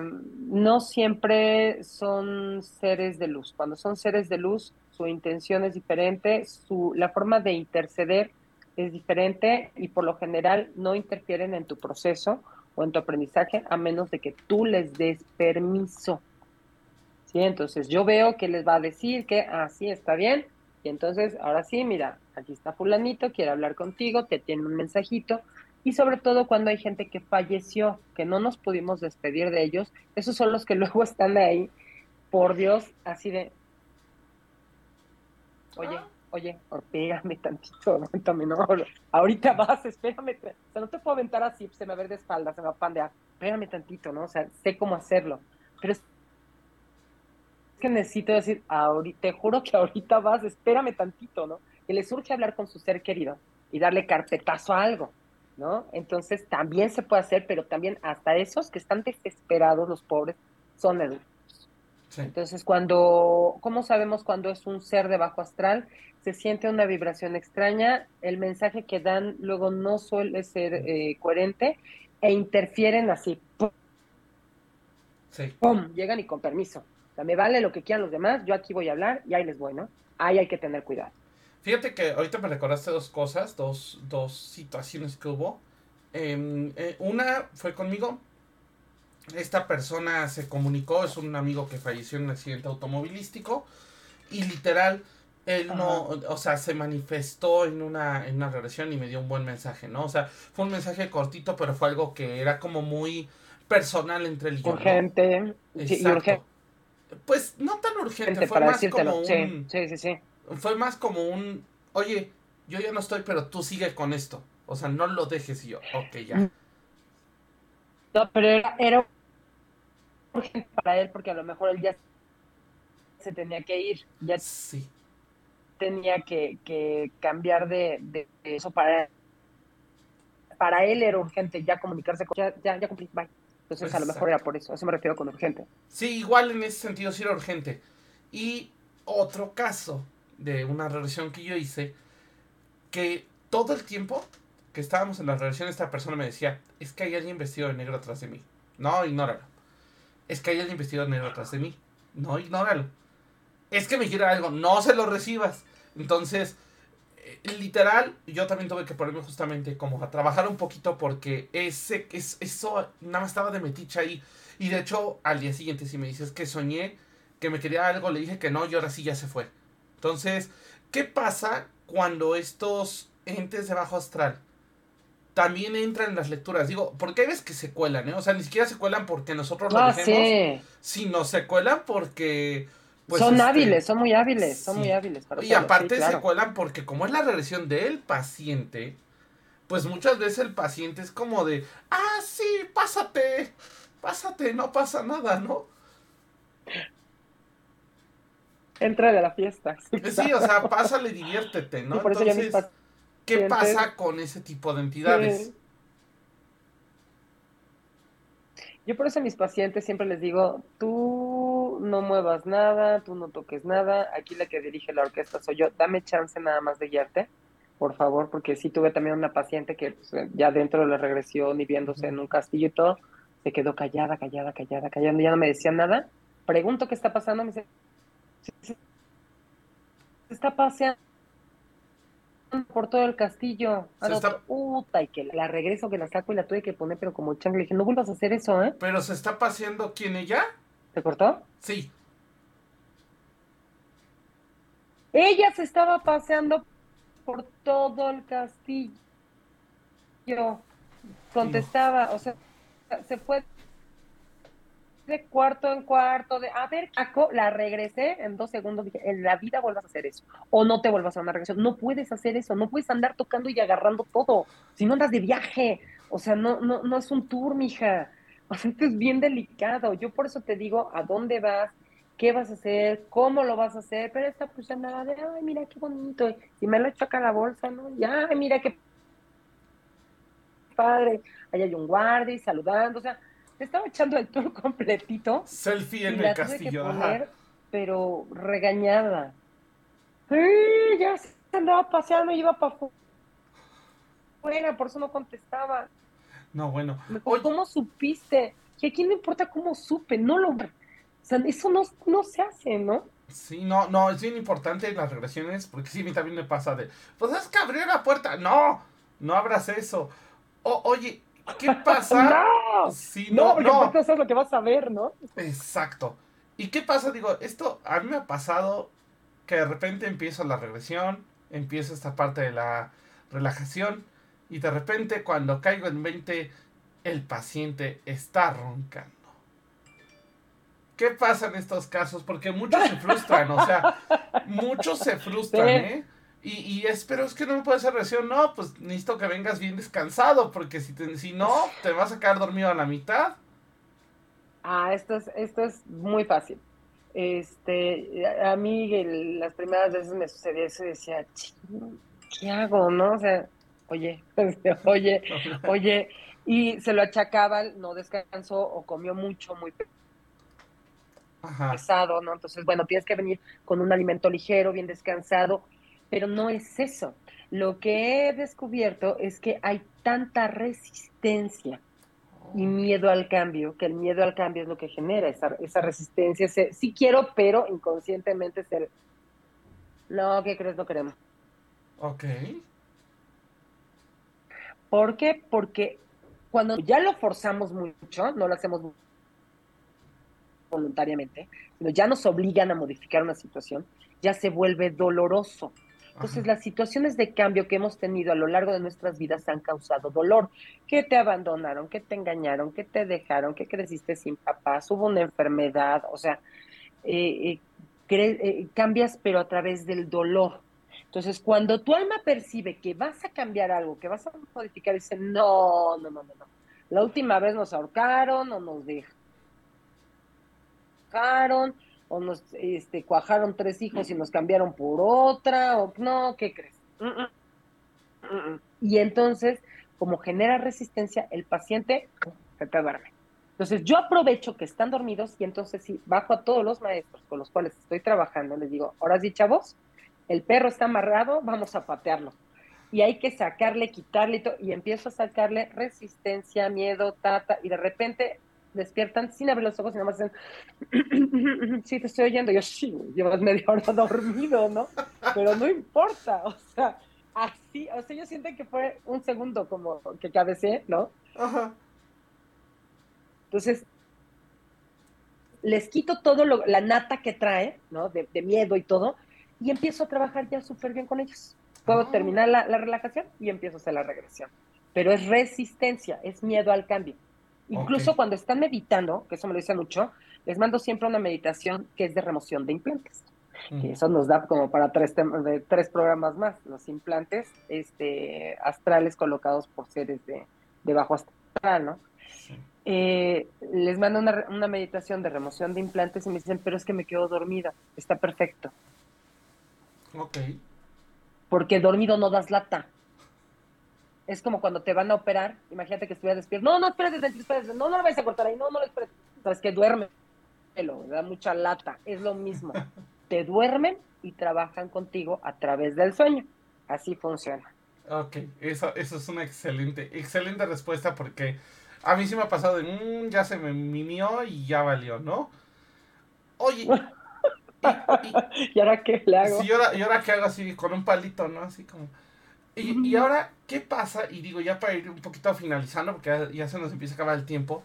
no siempre son seres de luz. Cuando son seres de luz, su intención es diferente, su, la forma de interceder es diferente y por lo general no interfieren en tu proceso o en tu aprendizaje a menos de que tú les des permiso. ¿Sí? Entonces yo veo que les va a decir que así ah, está bien y entonces ahora sí, mira, aquí está fulanito, quiere hablar contigo, te tiene un mensajito, y sobre todo cuando hay gente que falleció, que no nos pudimos despedir de ellos, esos son los que luego están ahí, por Dios, así de, oye. Oye, espérame tantito, aguántame, no, ahorita vas, espérame, o sea, no te puedo aventar así, se me va a ver de espalda, se me va a pandear, espérame tantito, ¿no? O sea, sé cómo hacerlo, pero es que necesito decir, ahorita, te juro que ahorita vas, espérame tantito, ¿no? Que le surge hablar con su ser querido y darle carpetazo a algo. ¿no? Entonces también se puede hacer, pero también hasta esos que están desesperados, los pobres, son adultos. Entonces, cuando, ¿cómo sabemos cuando es un ser de bajo astral? Se siente una vibración extraña, el mensaje que dan luego no suele ser eh, coherente e interfieren así. ¡Pum! Llegan y con permiso. O sea, me vale lo que quieran los demás, yo aquí voy a hablar y ahí les voy, ¿no? Ahí hay que tener cuidado. Fíjate que ahorita me recordaste dos cosas, dos, dos situaciones que hubo. Em, eh, una fue conmigo. Esta persona se comunicó, es un amigo que falleció en un accidente automovilístico. Y literal, él no, o sea, se manifestó en una, en una regresión y me dio un buen mensaje, ¿no? O sea, fue un mensaje cortito, pero fue algo que era como muy personal entre él y yo. Urgente. Exacto. Pues no tan urgente, fue más como un... sí, sí, sí fue más como un, oye, yo ya no estoy, pero tú sigue con esto. O sea, no lo dejes y yo, ok, ya. No, pero era, era urgente para él porque a lo mejor él ya se tenía que ir, ya Sí. tenía que, que cambiar de, de eso para para él era urgente ya comunicarse con ya, ya, ya cumplí, bye. Entonces a lo mejor era por eso, a eso me refiero con urgente. Sí, igual en ese sentido sí era urgente. Y otro caso de una relación que yo hice, que todo el tiempo que estábamos en la relación, esta persona me decía, es que hay alguien vestido de negro atrás de mí. No, ignóralo. Es que hay alguien vestido de negro atrás de mí. No, ignóralo. Es que me quiere algo, no se lo recibas. Entonces, eh, literal, yo también tuve que ponerme justamente como a trabajar un poquito porque ese, es, eso nada más estaba de metiche ahí. Y de hecho, al día siguiente, si me dices que soñé que me quería algo, le dije que no y ahora sí ya se fue. Entonces, ¿qué pasa cuando estos entes de bajo astral también entran en las lecturas? Digo, porque hay veces que se cuelan, ¿eh? O sea, ni siquiera se cuelan porque nosotros lo Ah, dejemos, sí. sino se cuelan porque... pues, son este, hábiles, son muy hábiles, son muy hábiles. Para Y aparte sí, claro. se cuelan porque como es la regresión del paciente, pues muchas veces el paciente es como de, ah, sí, pásate, pásate, no pasa nada, ¿no? Entra de la fiesta. Sí, o sea, pásale, diviértete, ¿no? Y por eso ya mis Entonces, ¿qué pasa con ese tipo de entidades? Sí. Yo por eso a mis pacientes siempre les digo, tú no muevas nada, tú no toques nada, aquí la que dirige la orquesta soy yo, dame chance nada más de guiarte, por favor, porque sí tuve también una paciente que pues, ya dentro de la regresión y viéndose en un castillo y todo, se quedó callada, callada, callada, callada, ya no me decía nada. Pregunto qué está pasando, me dice, se está paseando por todo el castillo. Se está- puta, y que la regreso, que la saco y la tuve que poner, pero como changle. Le dije, no vuelvas a hacer eso, ¿eh? Pero se está paseando quién ella? ¿Te cortó? Sí. Ella se estaba paseando por todo el castillo. Contestaba, o sea, se fue de cuarto en cuarto, de, a ver, la regresé en dos segundos, dije, en la vida vuelvas a hacer eso, o no te vuelvas a una regresión, no puedes hacer eso, no puedes andar tocando y agarrando todo, si no andas de viaje, o sea, no, no, no es un tour, mija, o sea, esto es bien delicado, yo por eso te digo, ¿a dónde vas? ¿Qué vas a hacer? ¿Cómo lo vas a hacer? Pero esta pues de, ay, mira qué bonito, si me lo echo acá a la bolsa, ¿no? Y, ay, mira qué padre, ahí hay un guardia saludando, o sea, estaba echando el tour completito Selfie y en la el tuve que castillo. poner, pero regañada. Ya se andaba paseando y iba para afuera, por eso no contestaba. No, bueno. Oye, ¿cómo supiste? Y aquí no importa cómo supe, no lo... O sea, eso no, no se hace, ¿no? Sí, no, no, es bien importante las regresiones, porque sí, a mí también me pasa de, pues es que abrió la puerta. No, no abras eso. O- oye, ¿qué pasa? ¡No! Sí, No, no, porque no. aparte eso es lo que vas a ver, ¿no? Exacto. ¿Y qué pasa? Digo, esto a mí me ha pasado que de repente empiezo la regresión, empiezo esta parte de la relajación, y de repente cuando caigo en 20, el paciente está roncando. ¿Qué pasa en estos casos? Porque muchos se frustran, o sea, muchos se frustran. ¿eh? Y, y es, pero es que no me puede hacer regresión, no, pues necesito que vengas bien descansado, porque si, te- si no, te vas a quedar dormido a la mitad. Ah, esto es, esto es muy fácil. Este, a mí el- las primeras veces me sucedía eso y decía, "Chin, ¿qué hago, no? O sea, oye, oye, oye, y se lo achacaba, no descansó o comió mucho, muy Ajá. pesado, ¿no? Entonces, bueno, tienes que venir con un alimento ligero, bien descansado, pero no es eso. Lo que he descubierto es que hay tanta resistencia y miedo al cambio, que el miedo al cambio es lo que genera esa, esa resistencia. ese, sí quiero, pero inconscientemente es el, no, ¿qué crees? No queremos. Ok. ¿Por qué? Porque cuando ya lo forzamos mucho, no lo hacemos voluntariamente, sino ya nos obligan a modificar una situación, ya se vuelve doloroso. Entonces, Ajá. las situaciones de cambio que hemos tenido a lo largo de nuestras vidas han causado dolor. Que te abandonaron, que te engañaron, que te dejaron, que creciste sin papás, hubo una enfermedad, o sea, eh, eh, eh, cambias pero a través del dolor. Entonces, cuando tu alma percibe que vas a cambiar algo, que vas a modificar, dice, no, no, no, no, no. La última vez nos ahorcaron o nos dejaron o nos este, cuajaron tres hijos y nos cambiaron por otra, o no, ¿qué crees? Mm, mm, mm, y entonces, como genera resistencia, el paciente se te duerme. Entonces, yo aprovecho que están dormidos y entonces sí, bajo a todos los maestros con los cuales estoy trabajando, les digo, ahora sí, chavos, el perro está amarrado, vamos a patearlo. Y hay que sacarle, quitarle y, y empiezo a sacarle resistencia, miedo, tata, y de repente despiertan sin abrir los ojos y nada más dicen, sí, te estoy oyendo. yo, sí, llevas media hora dormido, ¿no? Pero no importa, o sea, así, o sea, yo siento que fue un segundo como que cabecé, ¿no? Ajá. Entonces, les quito todo lo, la nata que trae, ¿no? De, miedo y todo, y empiezo a trabajar ya súper bien con ellos. Puedo ah. terminar la, la relajación y empiezo a hacer la regresión. Pero es resistencia, es miedo al cambio. Incluso cuando están meditando, que eso me lo dice mucho, les mando siempre una meditación que es de remoción de implantes. eso nos da como para tres, de, tres programas más, los implantes este, astrales colocados por seres de, de bajo astral, ¿no? Eh, les mando una, una, meditación de remoción de implantes y me dicen, pero es que me quedo dormida, está perfecto. Ok. Porque dormido no das lata es como cuando te van a operar, imagínate que estuvieras despierto, no, no, espérate, espérate, no, no lo vayas a cortar ahí, no, no lo esperes, sabes que duerme, da mucha lata, es lo mismo, te duermen y trabajan contigo a través del sueño, así funciona. Ok, eso, eso es una excelente, excelente respuesta porque a mí sí me ha pasado de, mmm, ya se me mimió y ya valió, ¿no? Oye, y, ahora qué le hago? Sí, y ahora, y ahora qué hago así, con un palito, ¿no? Así como... Y, ahora, ¿qué pasa? Y digo, ya para ir un poquito finalizando, porque ya, se nos empieza a acabar el tiempo.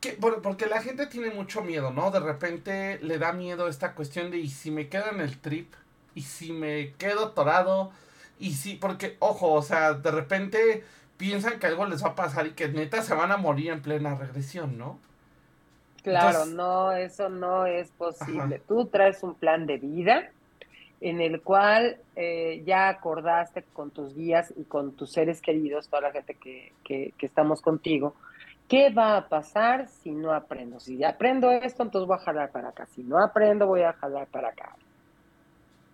Que, porque la gente tiene mucho miedo, ¿no? De repente le da miedo esta cuestión de, ¿y si me quedo en el trip? ¿Y si me quedo torado? Y si, porque, ojo, o sea, de repente piensan que algo les va a pasar y que neta se van a morir en plena regresión, ¿no? Claro, no, eso no es posible. Tú traes un plan de vida en el cual eh, ya acordaste con tus guías y con tus seres queridos, toda la gente que, que, estamos contigo, ¿qué va a pasar si no aprendo? Si aprendo esto, entonces voy a jalar para acá. Si no aprendo, voy a jalar para acá.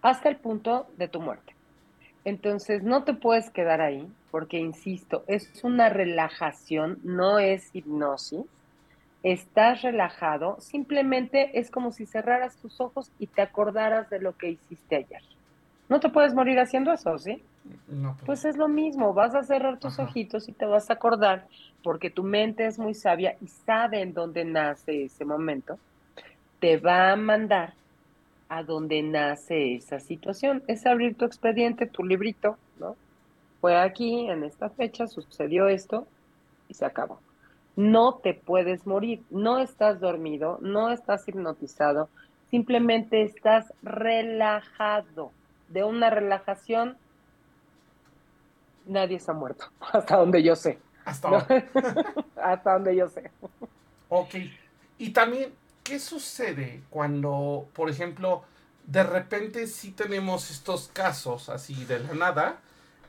Hasta el punto de tu muerte. Entonces, no te puedes quedar ahí, porque, insisto, es una relajación, no es hipnosis estás relajado, simplemente es como si cerraras tus ojos y te acordaras de lo que hiciste ayer. No te puedes morir haciendo eso, ¿sí? No, pues. pues es lo mismo, vas a cerrar tus ojitos y te vas a acordar, porque tu mente es muy sabia y sabe en dónde nace ese momento, te va a mandar a dónde nace esa situación. Es abrir tu expediente, tu librito, ¿no? Fue aquí, en esta fecha, sucedió esto y se acabó no te puedes morir, no estás dormido, no estás hipnotizado, simplemente estás relajado. De una relajación, nadie se ha muerto, hasta donde yo sé. Hasta, hasta donde yo sé. Ok. Y también, ¿qué sucede cuando, por ejemplo, de repente sí tenemos estos casos así de la nada,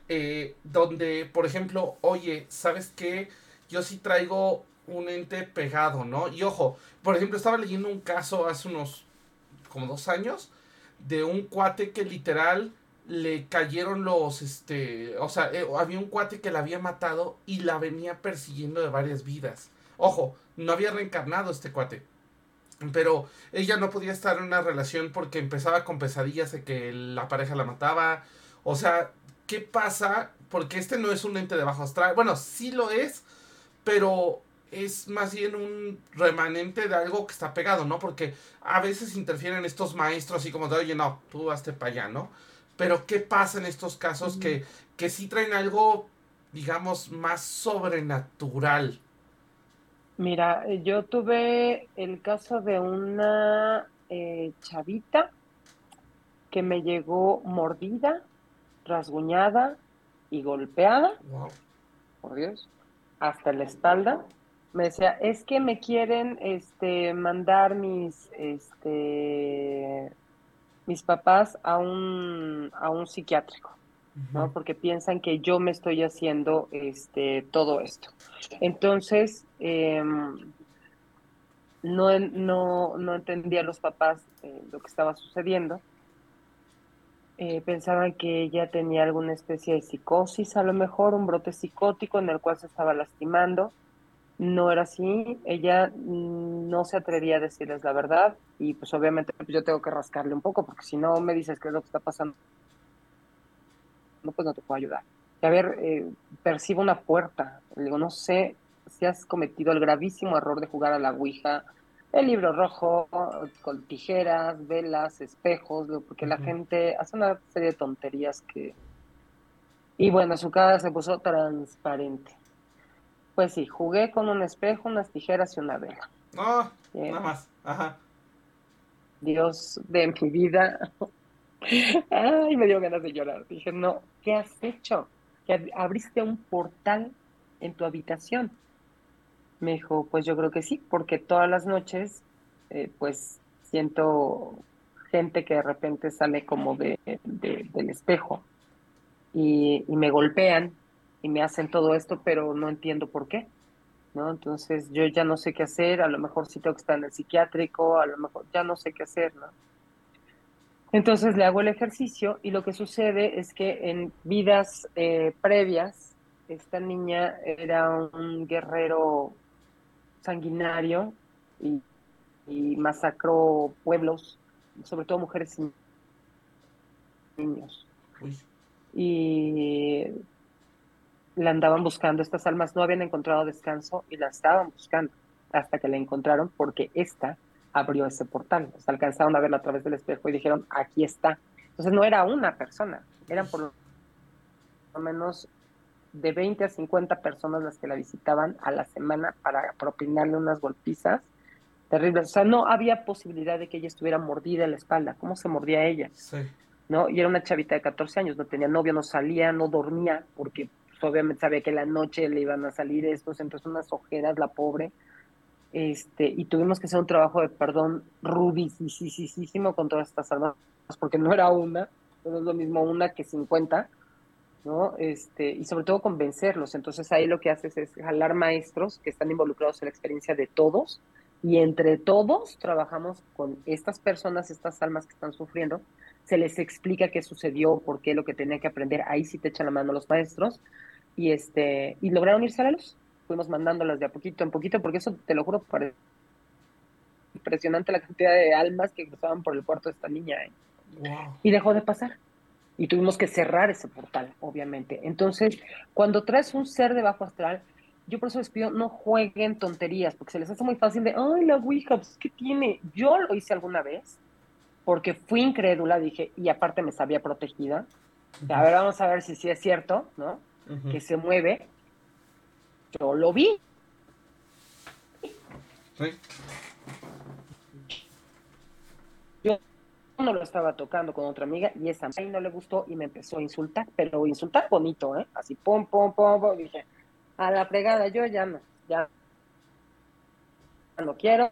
eh, donde, por ejemplo, oye, ¿sabes qué? Yo sí traigo un ente pegado, ¿no? Y ojo, por ejemplo, estaba leyendo un caso hace unos como dos años de un cuate que literal le cayeron los, este, o sea, eh, había un cuate que la había matado y la venía persiguiendo de varias vidas. Ojo, no había reencarnado este cuate. Pero ella no podía estar en una relación porque empezaba con pesadillas de que la pareja la mataba. O sea, ¿qué pasa? Porque este no es un ente de bajo astral. Bueno, sí lo es, pero es más bien un remanente de algo que está pegado, ¿no? Porque a veces interfieren estos maestros y como de, oye, no, tú hazte para allá, ¿no? Pero ¿qué pasa en estos casos que, que sí traen algo, digamos, más sobrenatural? Mira, yo tuve el caso de una eh, chavita que me llegó mordida, rasguñada y golpeada. Wow. Por Dios hasta la espalda. Me decía, es que me quieren este, mandar mis, este, mis papás a un, a un psiquiátrico, ¿no? Porque piensan que yo me estoy haciendo este, todo esto. Entonces, em, no, no, no entendía los papás eh, lo que estaba sucediendo. Eh, pensaban que ella tenía alguna especie de psicosis, a lo mejor un brote psicótico en el cual se estaba lastimando. No era así, ella mm, no se atrevía a decirles la verdad y pues obviamente pues, yo tengo que rascarle un poco porque si no me dices qué es lo que está pasando, no, pues no te puedo ayudar. a ver, eh, percibo una puerta, le digo, no sé si has cometido el gravísimo error de jugar a la Ouija, el libro rojo, con tijeras, velas, espejos, porque la gente hace una serie de tonterías que... Y bueno, su cara se puso transparente. Pues sí, jugué con un espejo, unas tijeras y una vela. No, nada más. Ajá. Dios de mi vida. Ay, me dio ganas de llorar. Dije, no, ¿qué has hecho? Que abriste un portal en tu habitación. Me dijo, pues yo creo que sí, porque todas las noches, eh, pues siento gente que de repente sale como de, del espejo y, me golpean y me hacen todo esto, pero no entiendo por qué, ¿no? Entonces yo ya no sé qué hacer, a lo mejor sí tengo que estar en el psiquiátrico, a lo mejor ya no sé qué hacer, ¿no? Entonces le hago el ejercicio y lo que sucede es que en vidas eh, previas, esta niña era un guerrero sanguinario y, masacró pueblos, sobre todo mujeres y niños. Y la andaban buscando, estas almas no habían encontrado descanso y la estaban buscando hasta que la encontraron porque esta abrió ese portal. O alcanzaron a verla a través del espejo y dijeron, aquí está. Entonces no era una persona, eran por lo menos de 20 a 50 personas las que la visitaban a la semana para propinarle unas golpizas terribles. O sea, no había posibilidad de que ella estuviera mordida en la espalda. ¿Cómo se mordía ella? Sí. ¿No? Y era una chavita de 14 años, no tenía novio, no salía, no dormía, porque pues, obviamente sabía que la noche le iban a salir estos, entonces unas ojeras, la pobre. Este, y tuvimos que hacer un trabajo de perdón rudísimo con todas estas almas, porque no era una, no es lo mismo una que 50 ¿no? Este, y sobre todo convencerlos. Entonces ahí lo que haces es jalar maestros que están involucrados en la experiencia de todos y entre todos trabajamos con estas personas, estas almas que están sufriendo, se les explica qué sucedió, por qué, lo que tenía que aprender, ahí sí te echan la mano los maestros y este y lograron irse a la luz. Fuimos mandándolas de a poquito en poquito, porque eso te lo juro, parece impresionante la cantidad de almas que cruzaban por el cuarto de esta niña. ¿eh? Y dejó de pasar y tuvimos que cerrar ese portal, obviamente. Entonces, cuando traes un ser de bajo astral, yo por eso les pido, no jueguen tonterías, porque se les hace muy fácil de, ay, la Ouija, pues, ¿qué tiene? Yo lo hice alguna vez, porque fui incrédula, dije, y aparte me sabía protegida. A ver, vamos a ver si sí es cierto, ¿no? Que se mueve. Yo lo vi. Sí no lo estaba tocando con otra amiga y esa ahí no le gustó y me empezó a insultar, pero insultar bonito, ¿eh? Así, pum, pum, pum, pum, dije, a la fregada, yo ya no, ya no quiero.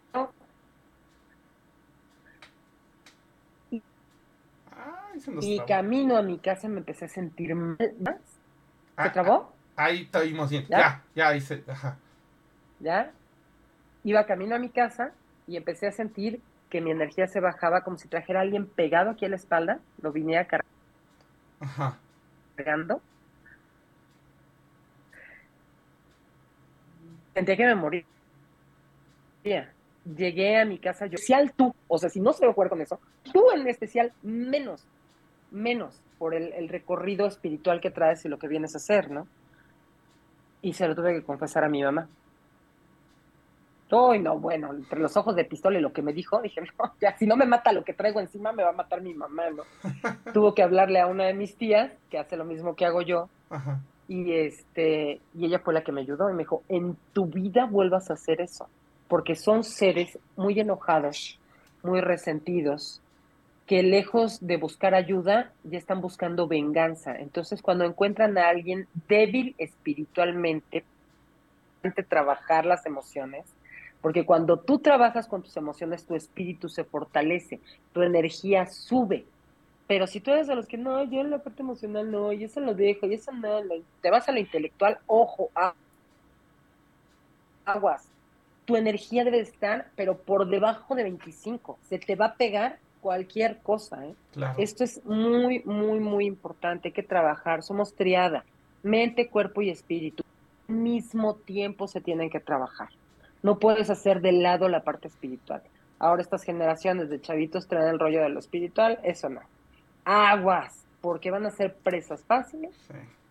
Y, camino a mi casa me empecé a sentir mal más. ¿Se ah, trabó? Ah, ahí estuvimos bien. Ya, ya, hice, ajá. ¿Ya? Iba camino a mi casa y empecé a sentir que mi energía se bajaba como si trajera a alguien pegado aquí a la espalda, lo viniera cargando. Sentía que me moría. Llegué a mi casa, yo, especial tú, o sea, si no se lo jugar con eso, tú en especial, menos, menos por el, el recorrido espiritual que traes y lo que vienes a hacer, ¿no? Y se lo tuve que confesar a mi mamá. Uy, no, bueno, entre los ojos de pistola y lo que me dijo, dije, no, ya, si no me mata lo que traigo encima, me va a matar mi mamá, ¿no? Tuvo que hablarle a una de mis tías, que hace lo mismo que hago yo, y este, y ella fue la que me ayudó, y me dijo, en tu vida vuelvas a hacer eso, porque son seres muy enojados, muy resentidos, que lejos de buscar ayuda, ya están buscando venganza. Entonces, cuando encuentran a alguien débil espiritualmente, trabajar las emociones, porque cuando tú trabajas con tus emociones, tu espíritu se fortalece, tu energía sube. Pero si tú eres de los que no, yo en la parte emocional no, y eso lo dejo, y eso no, te vas a lo intelectual, ojo, aguas. tu energía debe estar, pero por debajo de 25. Se te va a pegar cualquier cosa. ¿eh? Esto es muy, muy, muy importante. Hay que trabajar. Somos triada. Mente, cuerpo y espíritu. Al mismo tiempo se tienen que trabajar. No puedes hacer de lado la parte espiritual. Ahora estas generaciones de chavitos traen el rollo de lo espiritual. Eso no. Aguas, porque van a ser presas fáciles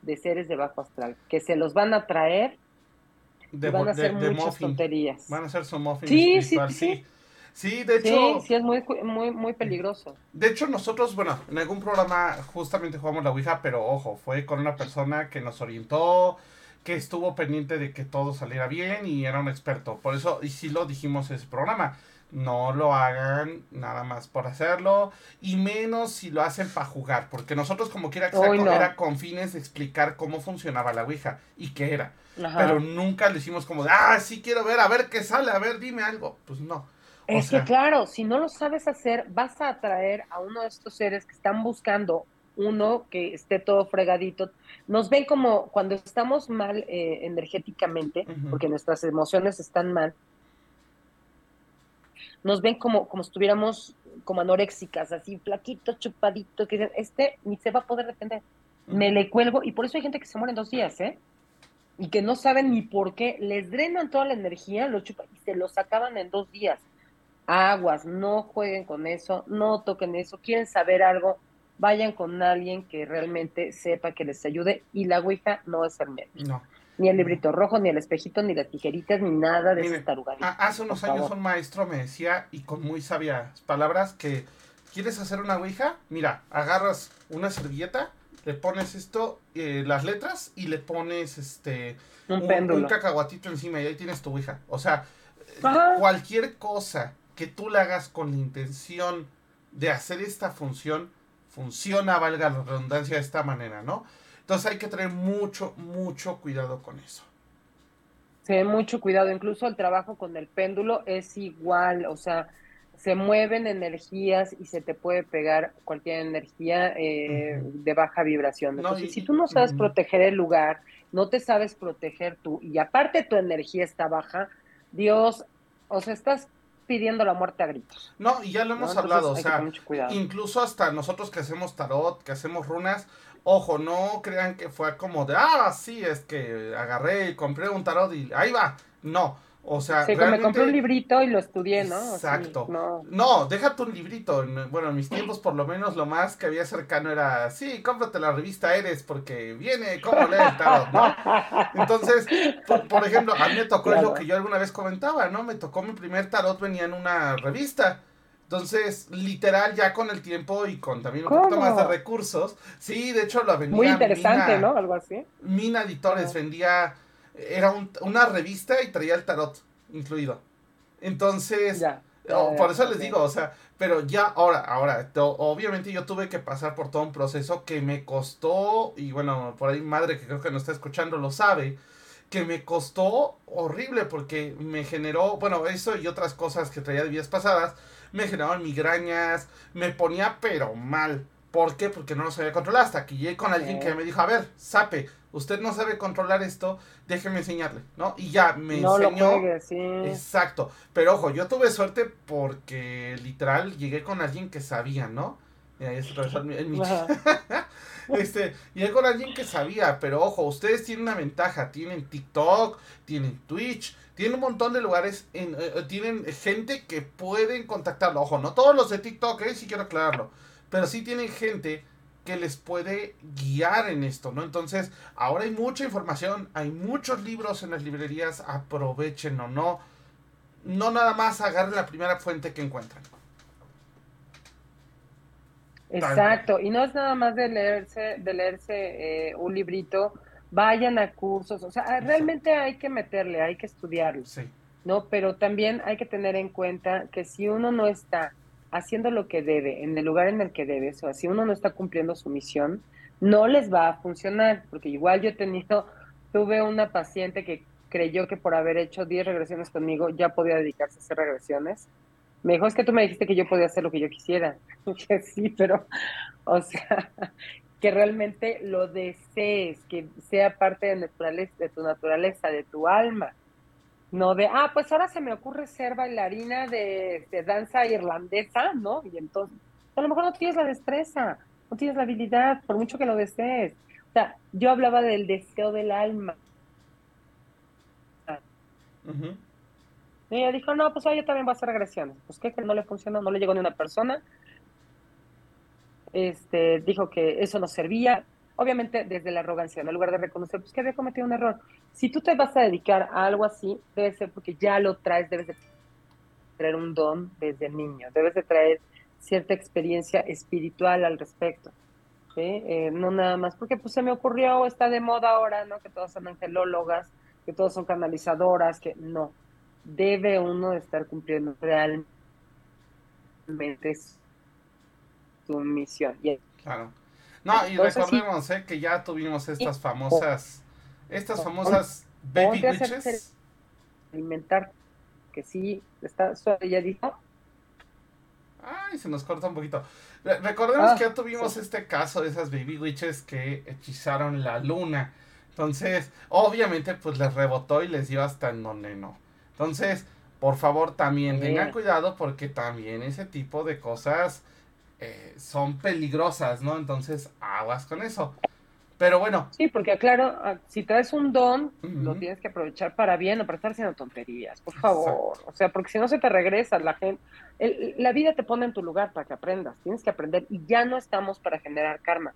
de seres de bajo astral, que se los van a traer de, van a hacer muchas tonterías. Van a hacer su muffin sí, sí, sí, sí. de hecho. Sí, sí, es muy, muy, muy peligroso. De hecho, nosotros, bueno, en algún programa justamente jugamos la Ouija, pero ojo, fue con una persona que nos orientó, que estuvo pendiente de que todo saliera bien y era un experto. Por eso, y sí lo dijimos en ese programa. No lo hagan nada más por hacerlo y menos si lo hacen para jugar, porque nosotros como quiera que sea, era con fines de explicar cómo funcionaba la Ouija y qué era. Pero nunca le hicimos como de, ah, sí quiero ver, a ver qué sale, a ver, dime algo. Pues no. Es que claro, si no lo sabes hacer, vas a atraer a uno de estos seres que están buscando uno que esté todo fregadito. Nos ven como cuando estamos mal eh, energéticamente, porque nuestras emociones están mal, nos ven como, como estuviéramos como anoréxicas, así flaquitos, chupaditos, que dicen, este ni se va a poder defender. Me le cuelgo, y por eso hay gente que se muere en dos días, ¿eh? y que no saben ni por qué, les drenan toda la energía, lo chupan y se lo sacaban en dos días. Aguas, no jueguen con eso, no toquen eso, quieren saber algo, vayan con alguien que realmente sepa que les ayude y la Ouija no es el medio. Ni el librito rojo, ni el espejito, ni las tijeritas, ni nada de esas tarugaditas. Hace unos años un maestro me decía, y con muy sabias palabras, que ¿quieres hacer una Ouija? Mira, agarras una servilleta, le pones esto, eh, las letras y le pones este un, cacahuatito encima y ahí tienes tu hija. O sea, cualquier cosa que tú le hagas con la intención de hacer esta función, funciona, valga la redundancia, de esta manera, ¿no? Entonces hay que tener mucho, mucho cuidado con eso. Sí, mucho cuidado. Incluso el trabajo con el péndulo es igual, o sea, se mueven energías y se te puede pegar cualquier energía eh, de baja vibración. Entonces, si tú no sabes proteger el lugar, no te sabes proteger tú, y aparte tu energía está baja, Dios, o sea, estás pidiendo la muerte a gritos. No, y ya lo hemos hablado, o sea, incluso hasta nosotros que hacemos tarot, que hacemos runas, ojo, no crean que fue como de, ah, sí, es que agarré y compré un tarot y ahí va. No, o sea, sí, me compré un librito y lo estudié, ¿no? Exacto. no. déjate un librito. Bueno, en mis tiempos por lo menos lo más que había cercano era, sí, cómprate la revista Eres porque viene cómo leer el tarot, ¿no? Entonces, por, ejemplo, a mí me tocó lo que yo alguna vez comentaba, ¿no? Me tocó mi primer tarot, venía en una revista. Entonces, literal, ya con el tiempo y con también un poquito más de recursos. Sí, de hecho lo vendía. Muy interesante, ¿no? Algo así. Mina Editores vendía era una revista y traía el tarot incluido. Entonces, por eso les digo, o sea, pero ya ahora, ahora, obviamente yo tuve que pasar por todo un proceso que me costó, y bueno, por ahí madre que creo que nos está escuchando lo sabe, que me costó horrible porque me generó, bueno, eso y otras cosas que traía de vidas pasadas, me generaban migrañas, me ponía pero mal. ¿Por qué? Porque no lo sabía controlar. Hasta que llegué con alguien que me dijo, a ver, sape, usted no sabe controlar esto, déjeme enseñarle, ¿no? Y ya me enseñó. Exacto. Pero ojo, yo tuve suerte porque literal llegué con alguien que sabía, ¿no? este, llegué con alguien que sabía, pero ojo, ustedes tienen una ventaja, tienen TikTok, tienen Twitch, tienen un montón de lugares, en, eh, eh, tienen gente que pueden contactarlo. Ojo, no todos los de TikTok, eh, si quiero aclararlo pero sí tienen gente que les puede guiar en esto, ¿no? Entonces, ahora hay mucha información, hay muchos libros en las librerías, aprovechen o no. No nada más agarren la primera fuente que encuentran. Exacto, y no es nada más de leerse, de leerse eh, un librito, vayan a cursos, o sea, realmente hay que meterle, hay que estudiarlo, sí. ¿no? Pero también hay que tener en cuenta que si uno no está haciendo lo que debe, en el lugar en el que debe, o sea, si uno no está cumpliendo su misión, no les va a funcionar, porque igual yo he tenido, tuve una paciente que creyó que por haber hecho 10 regresiones conmigo ya podía dedicarse a hacer regresiones. Me dijo, es que tú me dijiste que yo podía hacer lo que yo quisiera. que sí, pero, o sea, que realmente lo desees, que sea parte de, naturaleza, de tu naturaleza, de tu alma. No de, ah, pues ahora se me ocurre ser bailarina de, de danza irlandesa, ¿no? Y entonces, a lo mejor no tienes la destreza, no tienes la habilidad, por mucho que lo desees. O sea, yo hablaba del deseo del alma. Y ella dijo, no, pues yo también voy a hacer agresiones. Pues que no le funcionó, no le llegó ni una persona. Este, dijo que eso no servía. Obviamente desde la arrogancia, en lugar de reconocer pues, que había cometido un error. Si tú te vas a dedicar a algo así, debe ser porque ya lo traes, debes de traer un don desde niño, debes de traer cierta experiencia espiritual al respecto. Eh, no nada más, porque pues se me ocurrió, está de moda ahora, ¿no? Que todos son angelólogas, que todos son canalizadoras, que no. Debe uno estar cumpliendo realmente su misión. Claro. No, y recordemos eh, que ya tuvimos estas famosas, estas famosas baby witches. Alimentar, que sí, está, dijo, Ay, se nos corta un poquito. Recordemos ah, que ya tuvimos este caso de esas baby witches que hechizaron la luna. Entonces, obviamente, pues les rebotó y les dio hasta en donde no. Entonces, por favor, también tengan cuidado porque también ese tipo de cosas eh, son peligrosas, ¿no? Entonces, aguas con eso. Pero bueno. Sí, porque claro, ah, si traes un don, lo tienes que aprovechar para bien, o para estar haciendo tonterías, por favor. O sea, porque si no se te regresa la gente, la vida te pone en tu lugar para que aprendas, tienes que aprender y ya no estamos para generar karma.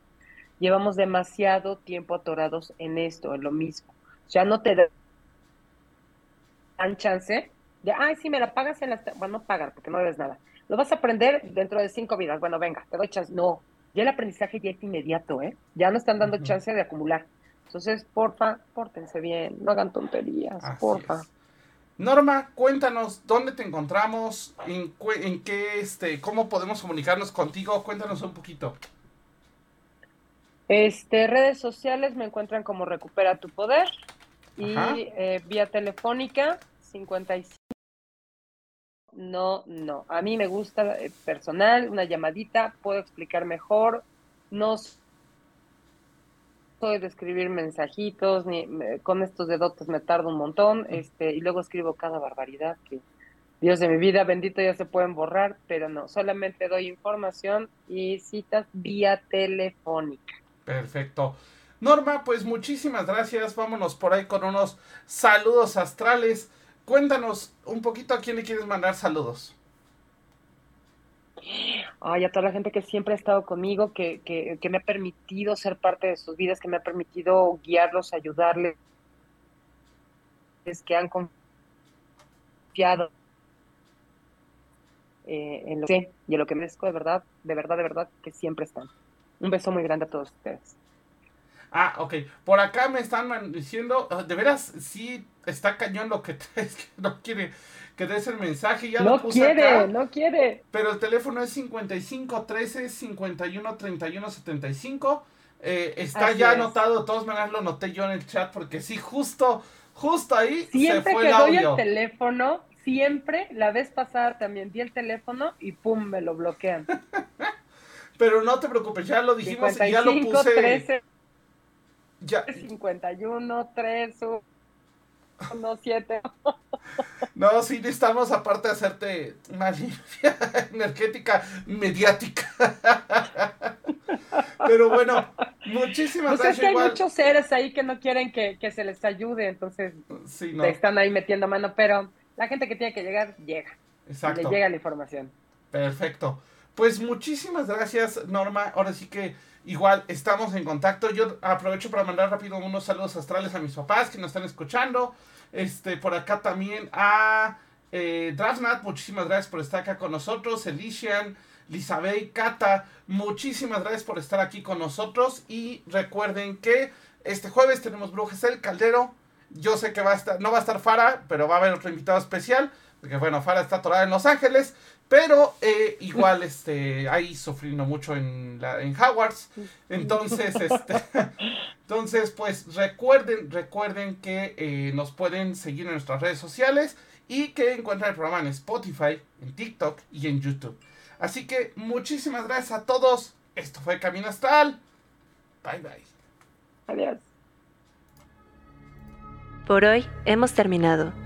Llevamos demasiado tiempo atorados en esto, en lo mismo. Ya no te dan chance de, ay, sí, me la pagas en la... Bueno, no pagar, porque no debes nada. Lo vas a aprender dentro de cinco vidas. Bueno, venga, te doy chance. No, ya el aprendizaje ya es inmediato, ¿eh? Ya no están dando chance de acumular. Entonces, porfa, pórtense bien, no hagan tonterías, porfa. Norma, cuéntanos dónde te encontramos, en, en, qué, este, cómo podemos comunicarnos contigo, cuéntanos un poquito. Este, redes sociales me encuentran como Recupera tu Poder y eh, vía telefónica 55 no, no. A mí me gusta eh, personal, una llamadita, puedo explicar mejor. No soy de escribir mensajitos, ni con estos dedotes me tardo un montón, este, y luego escribo cada barbaridad que Dios de mi vida, bendito ya se pueden borrar, pero no, solamente doy información y citas vía telefónica. Perfecto. Norma, pues muchísimas gracias. Vámonos por ahí con unos saludos astrales cuéntanos un poquito a quién le quieres mandar saludos. Ay, a toda la gente que siempre ha estado conmigo, que, que, que me ha permitido ser parte de sus vidas, que me ha permitido guiarlos, ayudarles, que han confiado eh, en lo que y en lo que merezco de verdad, de verdad, de verdad, que siempre están. Un beso muy grande a todos ustedes. Ah, ok. Por acá me están diciendo, ah, de veras, sí está cañón lo que traes, que no quiere que des el mensaje. Ya no lo puse quiere, acá, no quiere. Pero el teléfono es 55 13 51 31 75. Eh, está ya anotado, de todas maneras lo noté yo en el chat porque sí, justo, justo ahí siempre se fue que el audio. doy el teléfono, siempre, la vez pasada también di el teléfono y pum, me lo bloquean. Pero no te preocupes, ya lo dijimos y ya lo puse. 13 ya. 51, 3, 1, 7. No, sí necesitamos aparte hacerte una limpia energética mediática. Pero bueno, muchísimas pues gracias. Es que hay muchos seres ahí que no quieren que, que se les ayude, entonces sí, están ahí metiendo mano, pero la gente que tiene que llegar, llega. Exacto. Le llega la información. Perfecto. Pues muchísimas gracias, Norma. Ahora sí que Igual estamos en contacto. Yo aprovecho para mandar rápido unos saludos astrales a mis papás que nos están escuchando. Este, por acá también a eh, Drasnat, muchísimas gracias por estar acá con nosotros. Elician, Lisabey, Cata, muchísimas gracias por estar aquí con nosotros. Y recuerden que este jueves tenemos Brujas el Caldero. Yo sé que va a estar, no va a estar Fara, pero va a haber otro invitado especial. Porque bueno, Fara está atorada en Los Ángeles. Pero eh, igual, este, ahí sufriendo mucho en, la, en Howards. Entonces, este, entonces, pues recuerden, recuerden que eh, nos pueden seguir en nuestras redes sociales y que encuentran el programa en Spotify, en TikTok y en YouTube. Así que muchísimas gracias a todos. Esto fue Camino Astral. Bye bye. Adiós. Por hoy hemos terminado.